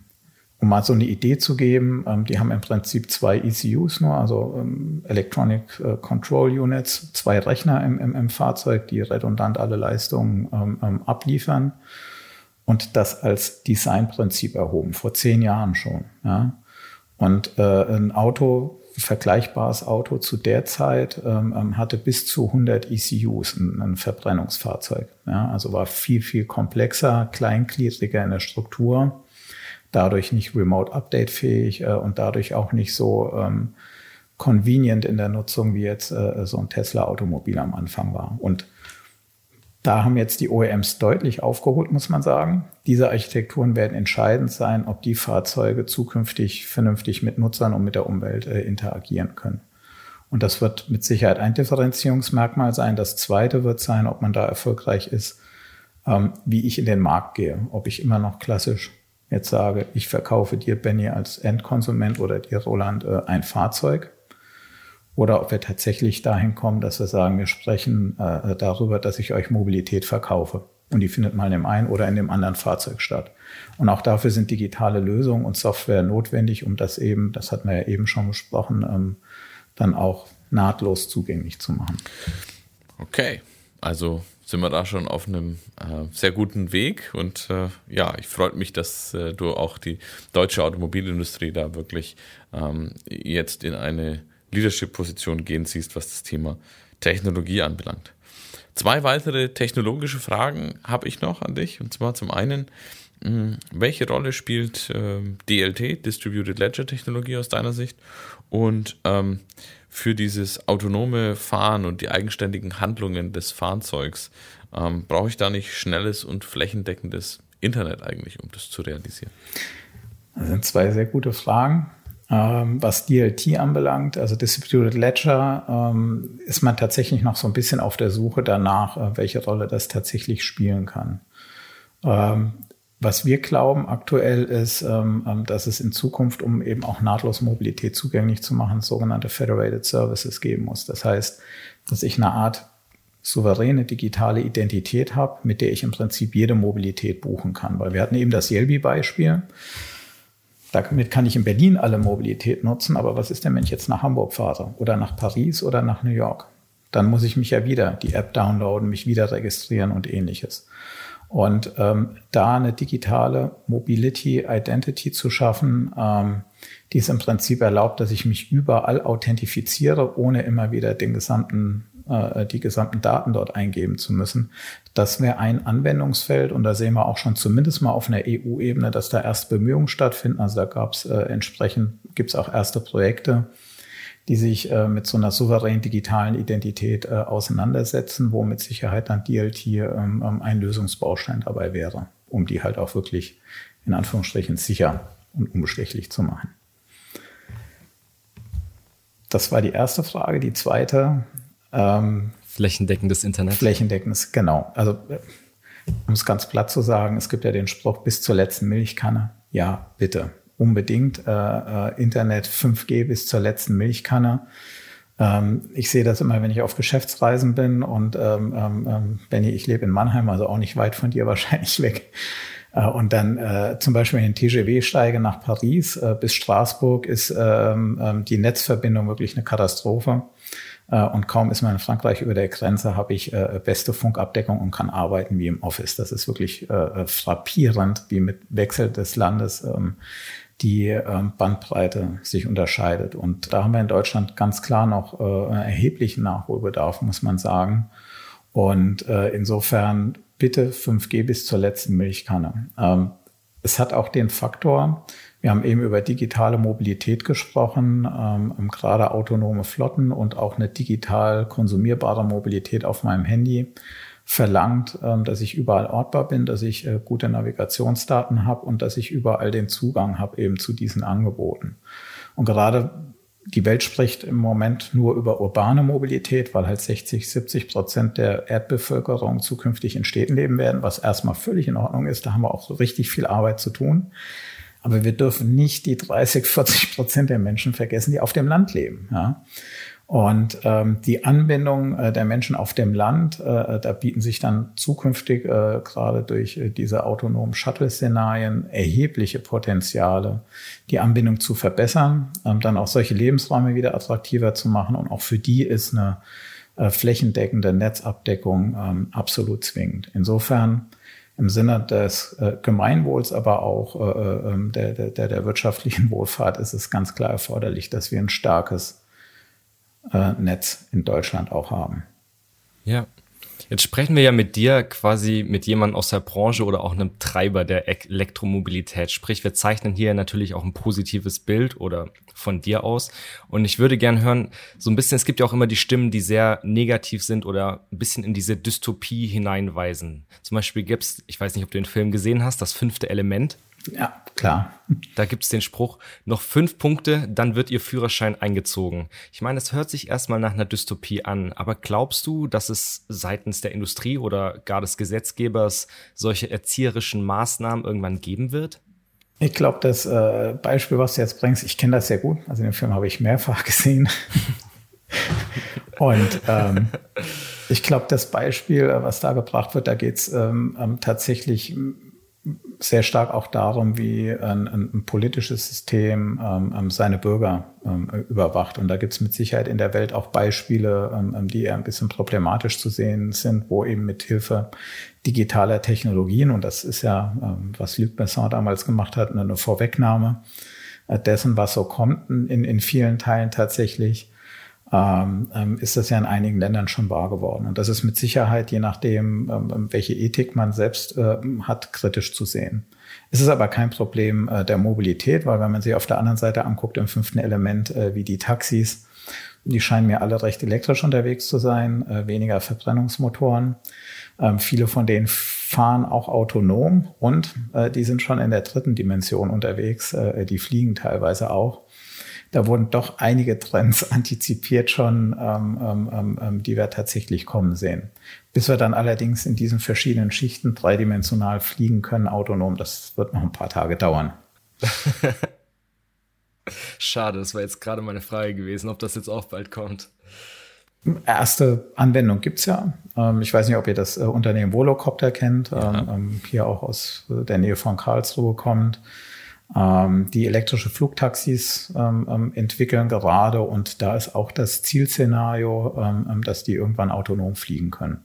Speaker 4: um mal so eine Idee zu geben, ähm, die haben im Prinzip zwei ECUs nur, also ähm, Electronic äh, Control Units, zwei Rechner im, im, im, Fahrzeug, die redundant alle Leistungen ähm, ähm, abliefern und das als Designprinzip erhoben, vor zehn Jahren schon. Ja. Und äh, ein Auto, vergleichbares Auto zu der Zeit, ähm, ähm, hatte bis zu 100 ECUs, ein, ein Verbrennungsfahrzeug. Ja. Also war viel, viel komplexer, kleingliedriger in der Struktur dadurch nicht remote update fähig äh, und dadurch auch nicht so ähm, convenient in der Nutzung, wie jetzt äh, so ein Tesla-Automobil am Anfang war. Und da haben jetzt die OEMs deutlich aufgeholt, muss man sagen. Diese Architekturen werden entscheidend sein, ob die Fahrzeuge zukünftig vernünftig mit Nutzern und mit der Umwelt äh, interagieren können. Und das wird mit Sicherheit ein Differenzierungsmerkmal sein. Das zweite wird sein, ob man da erfolgreich ist, ähm, wie ich in den Markt gehe. Ob ich immer noch klassisch jetzt sage, ich verkaufe dir, Benny, als Endkonsument oder dir, Roland, äh, ein Fahrzeug. Oder ob wir tatsächlich dahin kommen, dass wir sagen, wir sprechen äh, darüber, dass ich euch Mobilität verkaufe. Und die findet mal in dem einen oder in dem anderen Fahrzeug statt. Und auch dafür sind digitale Lösungen und Software notwendig, um das eben, das hatten wir ja eben schon besprochen, ähm, dann auch nahtlos zugänglich zu machen.
Speaker 3: Okay, also sind wir da schon auf einem äh, sehr guten Weg. Und äh, ja, ich freue mich, dass äh, du auch die deutsche Automobilindustrie da wirklich ähm, jetzt in eine Leadership-Position gehen siehst, was das Thema Technologie anbelangt. Zwei weitere technologische Fragen habe ich noch an dich. Und zwar zum einen, welche Rolle spielt äh, DLT, Distributed Ledger Technologie aus deiner Sicht? Und ähm, für dieses autonome Fahren und die eigenständigen Handlungen des Fahrzeugs ähm, brauche ich da nicht schnelles und flächendeckendes Internet eigentlich, um das zu realisieren?
Speaker 4: Das sind zwei sehr gute Fragen. Ähm, was DLT anbelangt, also Distributed Ledger, ähm, ist man tatsächlich noch so ein bisschen auf der Suche danach, äh, welche Rolle das tatsächlich spielen kann. Ähm, was wir glauben aktuell ist, ähm, ähm, dass es in Zukunft, um eben auch nahtlos Mobilität zugänglich zu machen, sogenannte Federated Services geben muss. Das heißt, dass ich eine Art souveräne digitale Identität habe, mit der ich im Prinzip jede Mobilität buchen kann. Weil wir hatten eben das Yelby-Beispiel. Damit kann ich in Berlin alle Mobilität nutzen, aber was ist denn, wenn ich jetzt nach Hamburg fahre oder nach Paris oder nach New York? Dann muss ich mich ja wieder die App downloaden, mich wieder registrieren und ähnliches. Und ähm, da eine digitale Mobility Identity zu schaffen, ähm, die es im Prinzip erlaubt, dass ich mich überall authentifiziere, ohne immer wieder den gesamten, äh, die gesamten Daten dort eingeben zu müssen. Das wäre ein Anwendungsfeld und da sehen wir auch schon zumindest mal auf einer EU-Ebene, dass da erst Bemühungen stattfinden. Also da gab es äh, entsprechend, gibt es auch erste Projekte, die sich äh, mit so einer souveränen digitalen Identität äh, auseinandersetzen, wo mit Sicherheit dann DLT ähm, ähm, ein Lösungsbaustein dabei wäre, um die halt auch wirklich in Anführungsstrichen sicher und unbestechlich zu machen. Das war die erste Frage. Die zweite.
Speaker 2: Ähm, flächendeckendes Internet.
Speaker 4: Flächendeckendes, genau. Also, äh, um es ganz platt zu sagen, es gibt ja den Spruch bis zur letzten Milchkanne. Ja, bitte unbedingt äh, äh Internet 5G bis zur letzten Milchkanne. Ähm, ich sehe das immer, wenn ich auf Geschäftsreisen bin und ähm, ähm, ähm Benny, ich lebe in Mannheim, also auch nicht weit von dir wahrscheinlich weg. Äh, und dann äh, zum Beispiel in den TGW steige nach Paris äh, bis Straßburg ist ähm, ähm, die Netzverbindung wirklich eine Katastrophe. Äh, und kaum ist man in Frankreich über der Grenze, habe ich äh, beste Funkabdeckung und kann arbeiten wie im Office. Das ist wirklich äh, frappierend, wie mit Wechsel des Landes ähm, die ähm, Bandbreite sich unterscheidet. Und da haben wir in Deutschland ganz klar noch äh, erheblichen Nachholbedarf, muss man sagen. Und äh, insofern bitte 5G bis zur letzten Milchkanne. Ähm, es hat auch den Faktor, wir haben eben über digitale Mobilität gesprochen, ähm, gerade autonome Flotten und auch eine digital konsumierbare Mobilität auf meinem Handy verlangt, ähm, dass ich überall ortbar bin, dass ich äh, gute Navigationsdaten habe und dass ich überall den Zugang habe eben zu diesen Angeboten. Und gerade die Welt spricht im Moment nur über urbane Mobilität, weil halt 60, 70 Prozent der Erdbevölkerung zukünftig in Städten leben werden, was erstmal völlig in Ordnung ist. Da haben wir auch richtig viel Arbeit zu tun. Aber wir dürfen nicht die 30, 40 Prozent der Menschen vergessen, die auf dem Land leben. Ja? Und ähm, die Anbindung äh, der Menschen auf dem Land, äh, da bieten sich dann zukünftig äh, gerade durch äh, diese autonomen Shuttle-Szenarien erhebliche Potenziale, die Anbindung zu verbessern, ähm, dann auch solche Lebensräume wieder attraktiver zu machen. Und auch für die ist eine äh, flächendeckende Netzabdeckung ähm, absolut zwingend. Insofern im Sinne des äh, Gemeinwohls, aber auch äh, äh ähm, der, der, der wirtschaftlichen Wohlfahrt ist es ganz klar erforderlich, dass wir ein starkes äh, Netz in Deutschland auch haben.
Speaker 2: Ja. Jetzt sprechen wir ja mit dir quasi mit jemandem aus der Branche oder auch einem Treiber der Elektromobilität. Sprich, wir zeichnen hier natürlich auch ein positives Bild oder von dir aus. Und ich würde gern hören, so ein bisschen, es gibt ja auch immer die Stimmen, die sehr negativ sind oder ein bisschen in diese Dystopie hineinweisen. Zum Beispiel gibt's, ich weiß nicht, ob du den Film gesehen hast, das fünfte Element.
Speaker 4: Ja, klar.
Speaker 2: Da gibt es den Spruch, noch fünf Punkte, dann wird Ihr Führerschein eingezogen. Ich meine, es hört sich erstmal nach einer Dystopie an, aber glaubst du, dass es seitens der Industrie oder gar des Gesetzgebers solche erzieherischen Maßnahmen irgendwann geben wird?
Speaker 4: Ich glaube, das äh, Beispiel, was du jetzt bringst, ich kenne das sehr gut. Also den Film habe ich mehrfach gesehen. Und ähm, ich glaube, das Beispiel, was da gebracht wird, da geht es ähm, ähm, tatsächlich sehr stark auch darum, wie ein, ein politisches System ähm, ähm, seine Bürger ähm, überwacht. Und da gibt es mit Sicherheit in der Welt auch Beispiele, ähm, ähm, die eher ein bisschen problematisch zu sehen sind, wo eben mit Hilfe digitaler Technologien, und das ist ja, ähm, was Luc Besson damals gemacht hat, eine Vorwegnahme äh, dessen, was so kommt in, in vielen Teilen tatsächlich, ähm, ähm, ist das ja in einigen Ländern schon wahr geworden. Und das ist mit Sicherheit, je nachdem, ähm, ähm welche Ethik man selbst äh, hat, kritisch zu sehen. Es ist aber kein Problem äh, der Mobilität, weil wenn man sich auf der anderen Seite anguckt, im fünften Element, äh, wie die Taxis, die scheinen mir alle recht elektrisch unterwegs zu sein, äh, weniger Verbrennungsmotoren. Ähm, viele von denen fahren auch autonom und äh, die sind schon in der dritten Dimension unterwegs. Äh, die fliegen teilweise auch da wurden doch einige Trends antizipiert schon, ähm, ähm, ähm, ähm, die wir tatsächlich kommen sehen. Bis wir dann allerdings in diesen verschiedenen Schichten dreidimensional fliegen können, autonom, das wird noch ein paar Tage dauern.
Speaker 2: Schade, das war jetzt gerade meine Frage gewesen, ob das jetzt auch bald kommt.
Speaker 4: Erste Anwendung gibt's ja. Ähm, ich weiß nicht, ob ihr das äh, Unternehmen Volocopter kennt, ja. Ähm, hier auch aus äh, der Nähe von Karlsruhe kommt die elektrische Flugtaxis ähm, ähm, entwickeln gerade und da ist auch das Zielszenario, ähm, ähm, dass die irgendwann autonom fliegen können.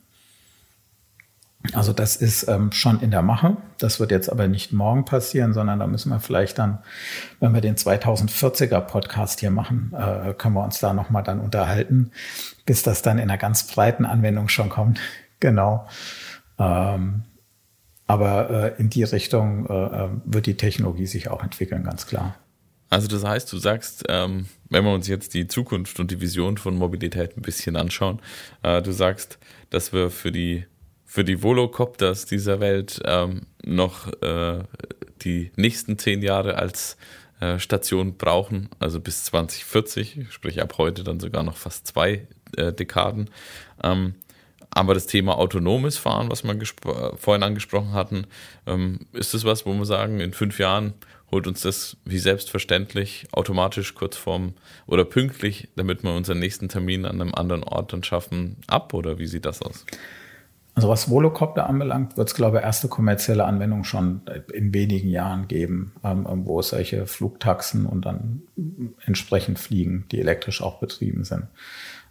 Speaker 4: Also das ist ähm, schon in der Mache. Das wird jetzt aber nicht morgen passieren, sondern da müssen wir vielleicht dann, wenn wir den 2040er Podcast hier machen, äh, können wir uns da nochmal dann unterhalten, bis das dann in einer ganz breiten Anwendung schon kommt. genau. Ähm, aber äh, in die Richtung äh, äh, wird die Technologie sich auch entwickeln, ganz klar.
Speaker 3: Also das heißt, du sagst, ähm, wenn wir uns jetzt die Zukunft und die Vision von Mobilität ein bisschen anschauen, äh, du sagst, dass wir für die für die Volocopters dieser Welt ähm, noch äh, die nächsten zehn Jahre als äh, Station brauchen, also bis 2040, sprich ab heute dann sogar noch fast zwei Dekaden. Ähm, aber das Thema autonomes Fahren, was wir vorhin angesprochen hatten, ähm, ist das was, wo wir sagen, in fünf Jahren holt uns das wie selbstverständlich automatisch kurz vorm oder pünktlich, damit wir unseren nächsten Termin an einem anderen Ort dann schaffen, ab oder wie sieht das aus?
Speaker 4: Also was Volocopter anbelangt, wird es, glaube ich, erste kommerzielle Anwendungen schon in wenigen Jahren geben, ähm, wo es solche Flugtaxen und dann entsprechend fliegen, die elektrisch auch betrieben sind.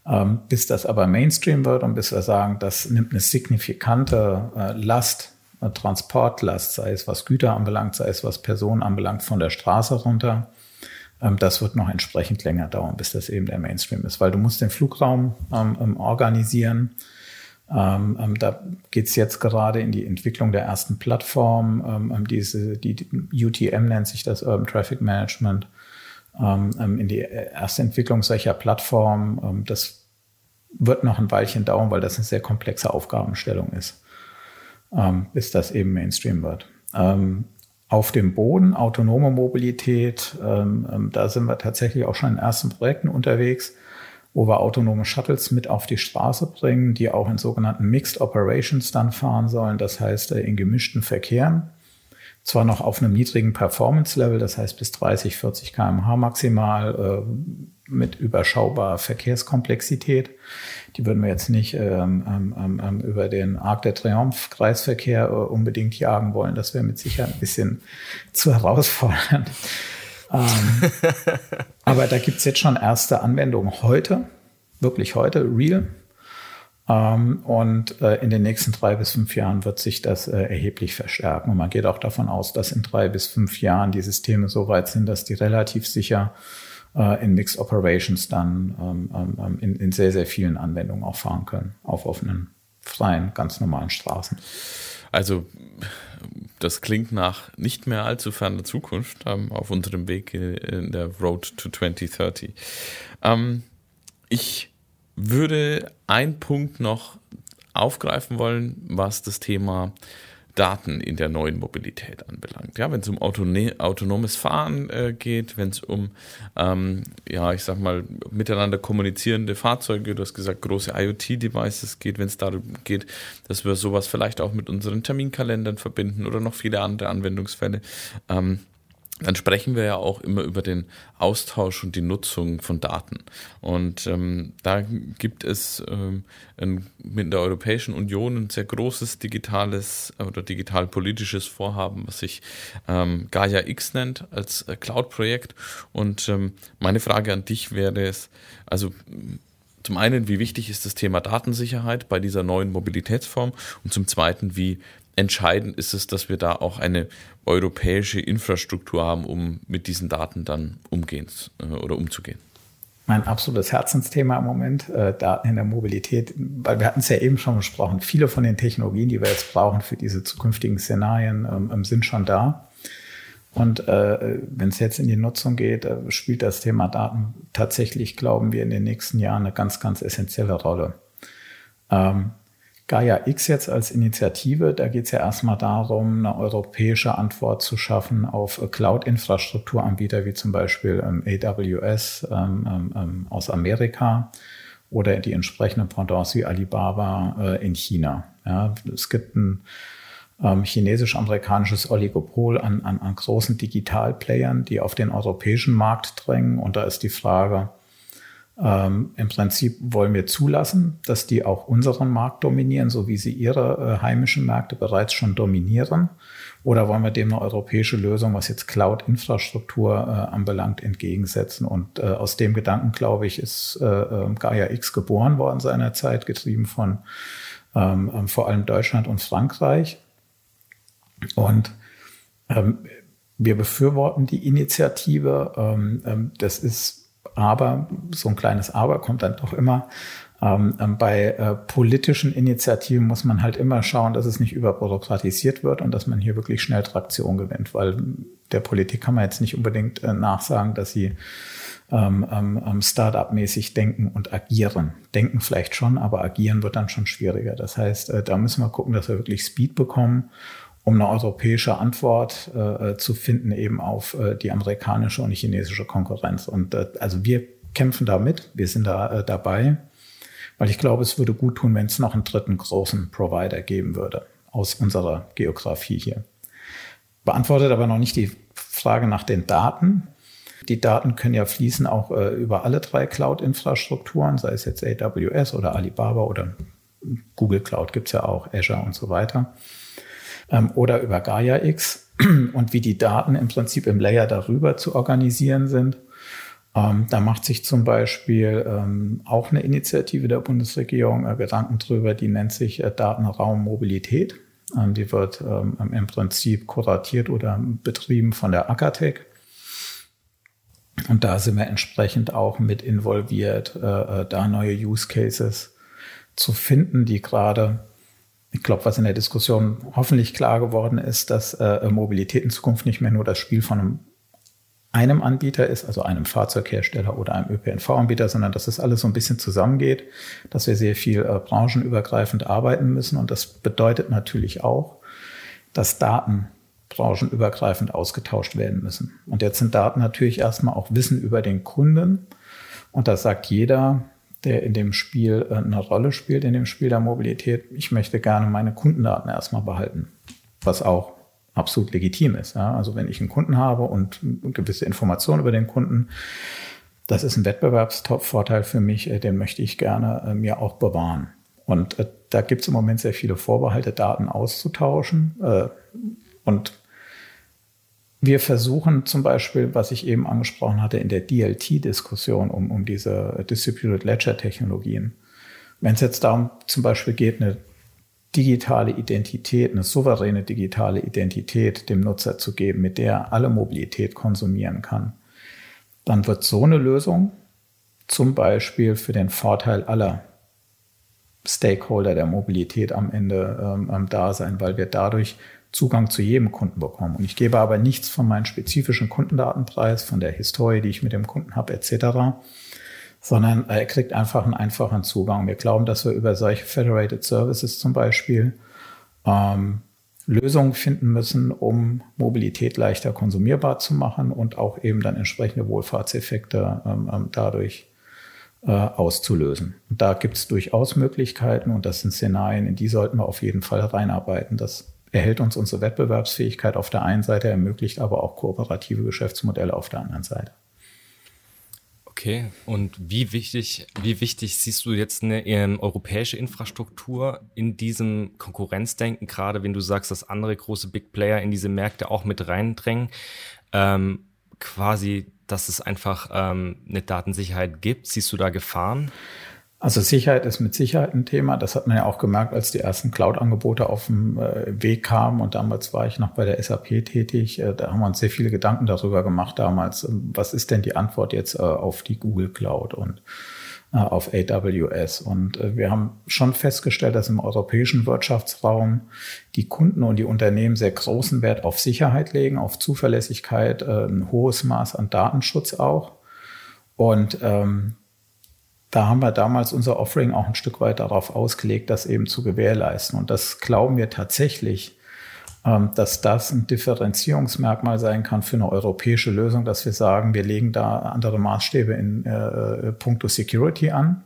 Speaker 4: Ähm, bis das aber Mainstream wird und bis wir sagen, das nimmt eine signifikante äh, Last, eine Transportlast, sei es was Güter anbelangt, sei es was Personen anbelangt, von der Straße runter. Ähm, das wird noch entsprechend länger dauern, bis das eben der Mainstream ist, weil du musst den Flugraum ähm, ähm organisieren. Ähm, ähm, da geht's jetzt gerade in die Entwicklung der ersten Plattform. Ähm, diese, die, UTM nennt sich das Urban Traffic Management. Ähm, in die erste Entwicklung solcher Plattformen. Das wird noch ein Weilchen dauern, weil das eine sehr komplexe Aufgabenstellung ist, bis das eben Mainstream wird. Auf dem Boden, autonome Mobilität, da sind wir tatsächlich auch schon in ersten Projekten unterwegs, wo wir autonome Shuttles mit auf die Straße bringen, die auch in sogenannten Mixed Operations dann fahren sollen, das heißt äh, in gemischten Verkehren zwar noch auf einem niedrigen Performance-Level, das heißt bis 30, 40 kmh maximal äh, mit überschaubarer Verkehrskomplexität. Die würden wir jetzt nicht ähm, ähm, ähm, über den Arc de Triomphe Kreisverkehr äh, unbedingt jagen wollen. Das wäre mit Sicherheit ein bisschen zu herausfordernd. Ähm, aber da gibt's jetzt schon erste Anwendungen heute, wirklich heute, real. Ähm, und äh, in den nächsten drei bis fünf Jahren wird sich das äh, erheblich verstärken. Und man geht auch davon aus, dass in drei bis fünf Jahren die Systeme so weit sind, dass die relativ sicher äh, in Mixed Operations dann ähm, ähm, in, in sehr, sehr vielen Anwendungen auch fahren können, auf offenen, freien, ganz normalen Straßen.
Speaker 3: Also das klingt nach nicht mehr allzu ferner Zukunft ähm, auf unserem Weg in der Road to 2030. Ähm, ich würde einen Punkt noch aufgreifen wollen, was das Thema Daten in der neuen Mobilität anbelangt. Ja, wenn es um autonomes Fahren äh, geht, wenn es um, ähm, ja, ich sag mal, miteinander kommunizierende Fahrzeuge, du hast gesagt, große IoT-Devices geht, wenn es darum geht, dass wir sowas vielleicht auch mit unseren Terminkalendern verbinden oder noch viele andere Anwendungsfälle. Ähm, dann sprechen wir ja auch immer über den Austausch und die Nutzung von Daten. Und ähm, da gibt es ähm, ein, mit der Europäischen Union ein sehr großes digitales oder digitalpolitisches Vorhaben, was sich ähm, Gaia X nennt als äh, Cloud-Projekt. Und ähm, meine Frage an dich wäre es, also zum einen, wie wichtig ist das Thema Datensicherheit bei dieser neuen Mobilitätsform? Und zum zweiten, wie entscheidend ist es, dass wir da auch eine europäische Infrastruktur haben, um mit diesen Daten dann umgehen äh, oder umzugehen?
Speaker 4: Mein absolutes Herzensthema im Moment, äh, Daten in der Mobilität, weil wir hatten es ja eben schon besprochen, viele von den Technologien, die wir jetzt brauchen für diese zukünftigen Szenarien, ähm, ähm sind schon da. Und äh, wenn es jetzt in die Nutzung geht, äh, spielt das Thema Daten tatsächlich, glauben wir, in den nächsten Jahren eine ganz, ganz essentielle Rolle. Ähm, Gaia X jetzt als Initiative, da geht es ja erstmal darum, eine europäische Antwort zu schaffen auf Cloud-Infrastrukturanbieter wie zum Beispiel ähm, AWS ähm, ähm, ähm, aus Amerika oder die entsprechenden Pendants wie Alibaba äh, in China. Ja, es gibt ein ähm, chinesisch-amerikanisches Oligopol an, an, an großen Digitalplayern, die auf den europäischen Markt drängen. Und da ist die Frage, ähm, Im Prinzip wollen wir zulassen, dass die auch unseren Markt dominieren, so wie sie ihre äh, heimischen Märkte bereits schon dominieren. Oder wollen wir dem eine europäische Lösung, was jetzt Cloud-Infrastruktur äh, anbelangt, entgegensetzen? Und äh, aus dem Gedanken, glaube ich, ist äh, ähm, Gaia X geboren worden seinerzeit, getrieben von ähm, ähm, vor allem Deutschland und Frankreich. Und ähm, wir befürworten die Initiative. Ähm, das ist aber, so ein kleines Aber kommt dann doch immer. Ähm, ähm, bei äh, politischen Initiativen muss man halt immer schauen, dass es nicht überbürokratisiert wird und dass man hier wirklich schnell Traktion gewinnt, weil der Politik kann man jetzt nicht unbedingt äh, nachsagen, dass sie ähm, ähm, Startup-mäßig denken und agieren. Denken vielleicht schon, aber agieren wird dann schon schwieriger. Das heißt, äh, da müssen wir gucken, dass wir wirklich Speed bekommen um eine europäische Antwort äh, zu finden eben auf äh, die amerikanische und chinesische Konkurrenz. Und äh, also wir kämpfen da mit, wir sind da äh, dabei, weil ich glaube, es würde gut tun, wenn es noch einen dritten großen Provider geben würde aus unserer Geografie hier. Beantwortet aber noch nicht die Frage nach den Daten. Die Daten können ja fließen auch äh, über alle drei Cloud-Infrastrukturen, sei es jetzt AWS oder Alibaba oder Google Cloud gibt's ja auch, Azure und so weiter ähm, oder über Gaia X und wie die Daten im Prinzip im Layer darüber zu organisieren sind. Ähm, da macht sich zum Beispiel ähm, auch eine Initiative der Bundesregierung äh, Gedanken drüber, die nennt sich äh, Datenraum Mobilität. Ähm, die wird ähm, im Prinzip kuratiert oder betrieben von der Akatec. Und da sind wir entsprechend auch mit involviert, äh, äh da neue Use Cases zu finden, die gerade ich glaube, was in der Diskussion hoffentlich klar geworden ist, dass äh, Mobilität in Zukunft nicht mehr nur das Spiel von einem, einem Anbieter ist, also einem Fahrzeughersteller oder einem ÖPNV-Anbieter, sondern dass das alles so ein bisschen zusammengeht, dass wir sehr viel äh, branchenübergreifend arbeiten müssen. Und das bedeutet natürlich auch, dass Daten branchenübergreifend ausgetauscht werden müssen. Und jetzt sind Daten natürlich erstmal auch Wissen über den Kunden. Und da sagt jeder, der in dem Spiel äh, eine Rolle spielt, in dem Spiel der Mobilität. Ich möchte gerne meine Kundendaten erstmal behalten, was auch absolut legitim ist. Ja? Also wenn ich einen Kunden habe und gewisse Informationen über den Kunden, das ist ein Wettbewerbsvorteil für mich, äh, den möchte ich gerne äh, mir auch bewahren. Und da gibt es im Moment sehr viele Vorbehalte, Daten auszutauschen. Und wir versuchen zum Beispiel, was ich eben angesprochen hatte, in der DLT-Diskussion um, um diese Distributed Ledger-Technologien. Wenn es jetzt darum zum Beispiel geht, eine digitale Identität, eine souveräne digitale Identität dem Nutzer zu geben, mit der er alle Mobilität konsumieren kann, dann wird so eine Lösung zum Beispiel für den Vorteil aller Stakeholder der Mobilität am Ende ähm, da sein, weil wir dadurch Zugang zu jedem Kunden bekommen. Und ich gebe aber nichts von meinen spezifischen Kundendatenpreis, von der Historie, die ich mit dem Kunden habe, etc., sondern er kriegt einfach einen einfachen Zugang. Wir glauben, dass wir über solche Federated Services zum Beispiel ähm, Lösungen finden müssen, um Mobilität leichter konsumierbar zu machen und auch eben dann entsprechende Wohlfahrtseffekte ähm, ähm dadurch äh, auszulösen. Und da gibt es durchaus Möglichkeiten und das sind Szenarien, in die sollten wir auf jeden Fall reinarbeiten. Das erhält uns unsere Wettbewerbsfähigkeit auf der einen Seite, ermöglicht aber auch kooperative Geschäftsmodelle auf der anderen Seite.
Speaker 2: Okay, und wie wichtig, wie wichtig siehst du jetzt eine ähm, europäische Infrastruktur in diesem Konkurrenzdenken, gerade wenn du sagst, dass andere große Big Player in diese Märkte auch mit reindrängen, ähm, quasi, dass es einfach ähm, eine Datensicherheit gibt? Siehst du da Gefahren?
Speaker 4: Also Sicherheit ist mit Sicherheit ein Thema. Das hat man ja auch gemerkt, als die ersten Cloud-Angebote auf dem äh, Weg kamen. Und damals war ich noch bei der SAP tätig. Äh, da haben wir uns sehr viele Gedanken darüber gemacht damals. Ähm, was ist denn die Antwort jetzt äh, auf die Google Cloud und auf AWS? Und wir haben schon festgestellt, dass im europäischen Wirtschaftsraum die Kunden und die Unternehmen sehr großen Wert auf Sicherheit legen, auf Zuverlässigkeit, ein hohes Maß an Datenschutz auch. Und ähm, da haben wir damals unser Offering auch ein Stück weit darauf ausgelegt, das eben zu gewährleisten. Und das glauben wir tatsächlich, ähm, dass das ein Differenzierungsmerkmal sein kann für eine europäische Lösung, dass wir sagen, wir legen da andere Maßstäbe in äh, puncto Security an,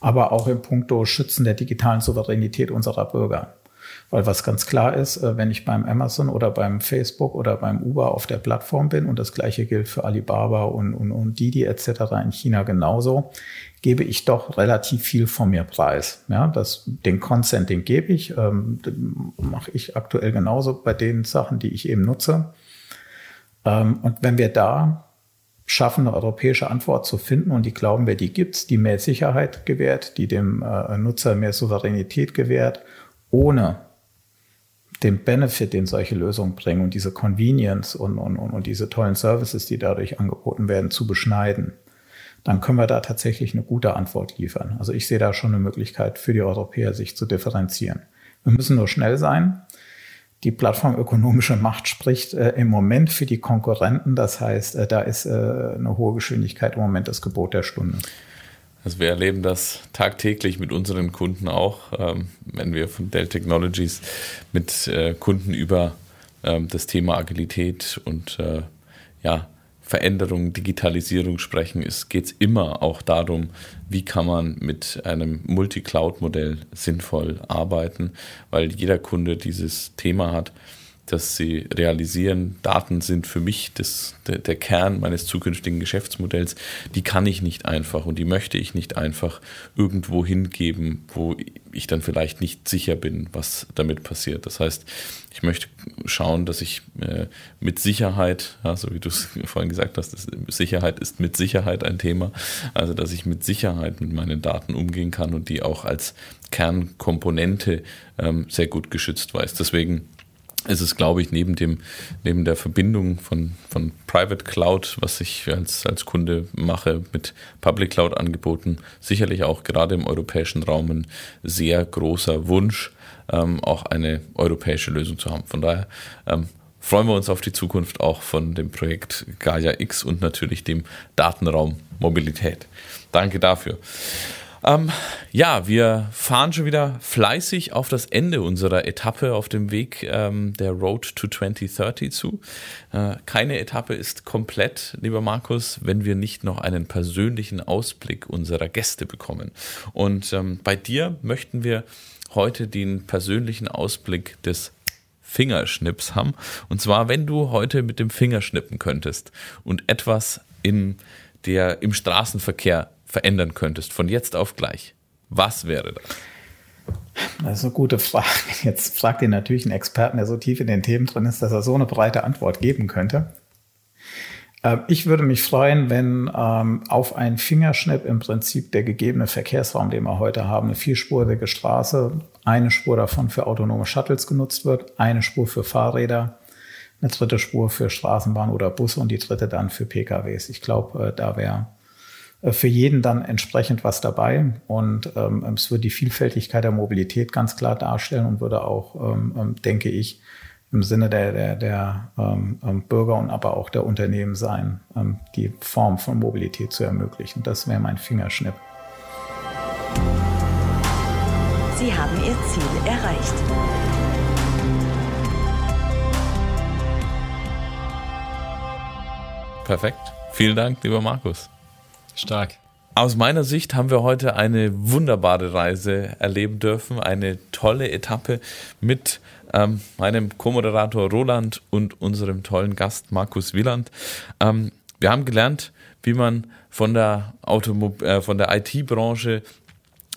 Speaker 4: aber auch in puncto Schützen der digitalen Souveränität unserer Bürger. Weil was ganz klar ist, äh, wenn ich beim Amazon oder beim Facebook oder beim Uber auf der Plattform bin und das gleiche gilt für Alibaba und, und, und Didi etc. in China genauso, gebe ich doch relativ viel von mir preis. Ja, das, den Consent, den gebe ich, ähm, mache ich aktuell genauso bei den Sachen, die ich eben nutze. Ähm, und wenn wir da schaffen, eine europäische Antwort zu finden und die glauben wir, die gibt's, die mehr Sicherheit gewährt, die dem äh, Nutzer mehr Souveränität gewährt, ohne den Benefit, den solche Lösungen bringen und diese Convenience und, und, und diese tollen Services, die dadurch angeboten werden, zu beschneiden dann können wir da tatsächlich eine gute Antwort liefern. Also ich sehe da schon eine Möglichkeit für die Europäer, sich zu differenzieren. Wir müssen nur schnell sein. Die plattformökonomische Macht spricht äh, im Moment für die Konkurrenten. Das heißt, äh, da ist äh, eine hohe Geschwindigkeit im Moment das Gebot der Stunde.
Speaker 3: Also wir erleben das tagtäglich mit unseren Kunden auch, ähm, wenn wir von Dell Technologies mit äh, Kunden über ähm, das Thema Agilität und äh, ja, Veränderung, Digitalisierung sprechen, geht es immer auch darum, wie kann man mit einem Multi-Cloud-Modell sinnvoll arbeiten, weil jeder Kunde dieses Thema hat dass sie realisieren, Daten sind für mich das, der, der, Kern meines zukünftigen Geschäftsmodells, die kann ich nicht einfach und die möchte ich nicht einfach irgendwo hingeben, wo ich dann vielleicht nicht sicher bin, was damit passiert. Das heißt, ich möchte schauen, dass ich äh, mit Sicherheit, ja, so wie du es vorhin gesagt hast, das, Sicherheit ist mit Sicherheit ein Thema, also dass ich mit Sicherheit mit meinen Daten umgehen kann und die auch als Kernkomponente ähm, sehr gut geschützt weiß. Deswegen ist es, glaube ich, neben dem, neben der Verbindung von, von Private Cloud, was ich als, als Kunde mache, mit Public Cloud Angeboten, sicherlich auch gerade im europäischen Raum ein sehr großer Wunsch, ähm, auch eine europäische Lösung zu haben. Von daher ähm, freuen wir uns auf die Zukunft auch von dem Projekt Gaia X und natürlich dem Datenraum Mobilität. Danke dafür. Ähm, ja, wir fahren schon wieder fleißig auf das Ende unserer Etappe auf dem Weg ähm, der Road to 2030 zu. Äh, keine Etappe ist komplett, lieber Markus, wenn wir nicht noch einen persönlichen Ausblick unserer Gäste bekommen. Und ähm, bei dir möchten wir heute den persönlichen Ausblick des Fingerschnips haben. Und zwar, wenn du heute mit dem Finger schnippen könntest und etwas in der, im Straßenverkehr verändern könntest, von jetzt auf gleich, was wäre das?
Speaker 4: Das ist eine gute Frage. Jetzt fragt ihr natürlich einen Experten, der so tief in den Themen drin ist, dass er so eine breite Antwort geben könnte. Ähm, ich würde mich freuen, wenn ähm, auf einen Fingerschnipp im Prinzip der gegebene Verkehrsraum, den wir heute haben, eine vierspurige Straße, eine Spur davon für autonome Shuttles genutzt wird, eine Spur für Fahrräder, eine dritte Spur für Straßenbahn oder Busse und die dritte dann für PKWs. Ich glaube, äh, da wäre äh, für jeden dann entsprechend was dabei. Und ähm, es würde die Vielfältigkeit der Mobilität ganz klar darstellen und würde auch, ähm, ähm denke ich, im Sinne der, der, der ähm, ähm Bürger und aber auch der Unternehmen sein, ähm, die Form von Mobilität zu ermöglichen. Das wäre mein Fingerschnipp.
Speaker 1: Sie haben Ihr Ziel erreicht.
Speaker 3: Perfekt. Vielen Dank, lieber Markus.
Speaker 2: Stark.
Speaker 3: Aus meiner Sicht haben wir heute eine wunderbare Reise erleben dürfen, eine tolle Etappe mit ähm, meinem Co-Moderator Roland und unserem tollen Gast Markus Wieland. Ähm, wir haben gelernt, wie man von der, äh, von der IT-Branche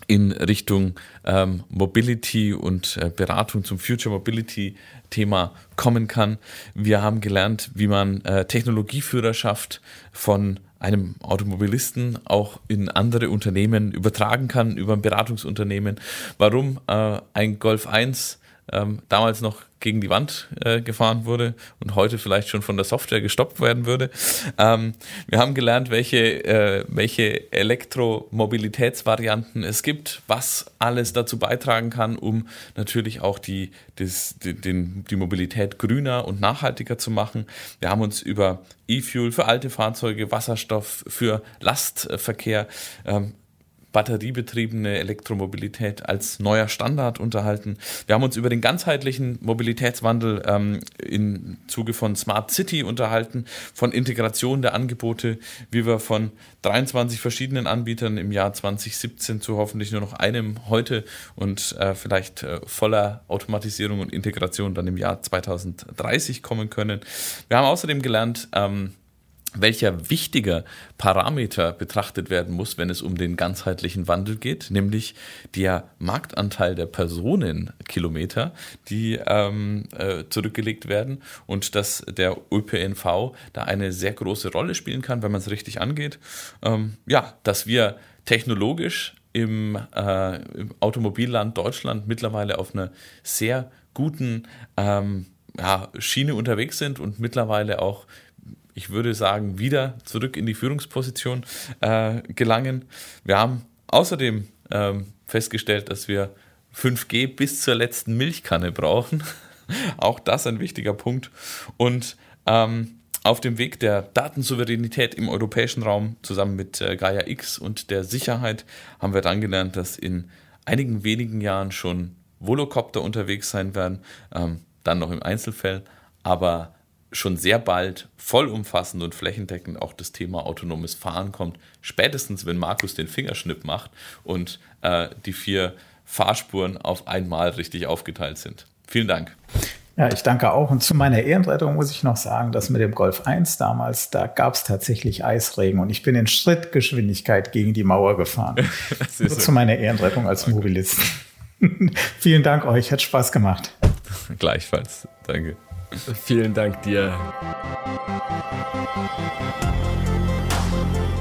Speaker 3: in Richtung ähm, Mobility und äh, Beratung zum Future Mobility Thema kommen kann. Wir haben gelernt, wie man äh, Technologieführerschaft von einem Automobilisten auch in andere Unternehmen übertragen kann, über ein Beratungsunternehmen. Warum äh, ein Golf 1 ähm, damals noch gegen die Wand äh, gefahren wurde und heute vielleicht schon von der Software gestoppt werden würde. Ähm, wir haben gelernt, welche, äh, welche Elektromobilitätsvarianten es gibt, was alles dazu beitragen kann, um natürlich auch die, das, die, den, die Mobilität grüner und nachhaltiger zu machen. Wir haben uns über E-Fuel für alte Fahrzeuge, Wasserstoff für Lastverkehr ähm, batteriebetriebene Elektromobilität als neuer Standard unterhalten. Wir haben uns über den ganzheitlichen Mobilitätswandel ähm, im Zuge von Smart City unterhalten, von Integration der Angebote, wie wir von 23 verschiedenen Anbietern im Jahr 2017 zu hoffentlich nur noch einem heute und äh, vielleicht äh, voller Automatisierung und Integration dann im Jahr 2030 kommen können. Wir haben außerdem gelernt, ähm, welcher wichtiger Parameter betrachtet werden muss, wenn es um den ganzheitlichen Wandel geht, nämlich der Marktanteil der Personenkilometer, die ähm, äh, zurückgelegt werden und dass der ÖPNV da eine sehr große Rolle spielen kann, wenn man es richtig angeht. Ähm, ja, dass wir technologisch im, äh, im, Automobilland Deutschland mittlerweile auf einer sehr guten ähm, ja, Schiene unterwegs sind und mittlerweile auch ich würde sagen, wieder zurück in die Führungsposition äh, gelangen. Wir haben außerdem ähm, festgestellt, dass wir 5G bis zur letzten Milchkanne brauchen. Auch das ein wichtiger Punkt. Und ähm, auf dem Weg der Datensouveränität im europäischen Raum zusammen mit äh, Gaia X und der Sicherheit haben wir dann gelernt, dass in einigen wenigen Jahren schon Volocopter unterwegs sein werden, ähm, dann noch im Einzelfall, aber schon sehr bald vollumfassend und flächendeckend auch das Thema autonomes Fahren kommt. Spätestens, wenn Markus den Fingerschnipp macht und äh, die vier Fahrspuren auf einmal richtig aufgeteilt sind. Vielen Dank.
Speaker 4: Ja, ich danke auch. Und zu meiner Ehrenrettung muss ich noch sagen, dass mit dem Golf 1 damals, da gab es tatsächlich Eisregen und ich bin in Schrittgeschwindigkeit gegen die Mauer gefahren. So. Zu meiner Ehrenrettung als. Mobilist. Vielen Dank euch, hat Spaß gemacht.
Speaker 3: Gleichfalls. Danke.
Speaker 2: Vielen Dank dir.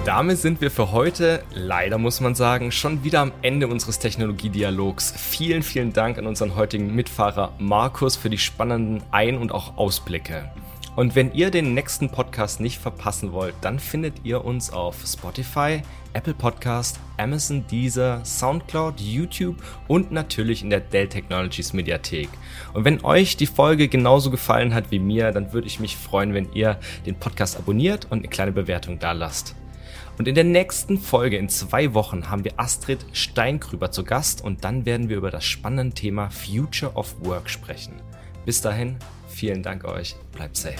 Speaker 2: Damit sind wir für heute, leider muss man sagen, schon wieder am Ende unseres Technologiedialogs. Vielen, vielen Dank an unseren heutigen Mitfahrer Markus für die spannenden Ein- und auch Ausblicke. Und wenn ihr den nächsten Podcast nicht verpassen wollt, dann findet ihr uns auf Spotify, Apple Podcast, Amazon Deezer, Soundcloud, YouTube und natürlich in der Dell Technologies Mediathek. Und wenn euch die Folge genauso gefallen hat wie mir, dann würde ich mich freuen, wenn ihr den Podcast abonniert und eine kleine Bewertung da lasst. Und in der nächsten Folge in zwei Wochen haben wir Astrid Steinkrüber zu Gast und dann werden wir über das spannende Thema Future of Work sprechen. Bis dahin, Vielen Dank euch. Bleibt safe.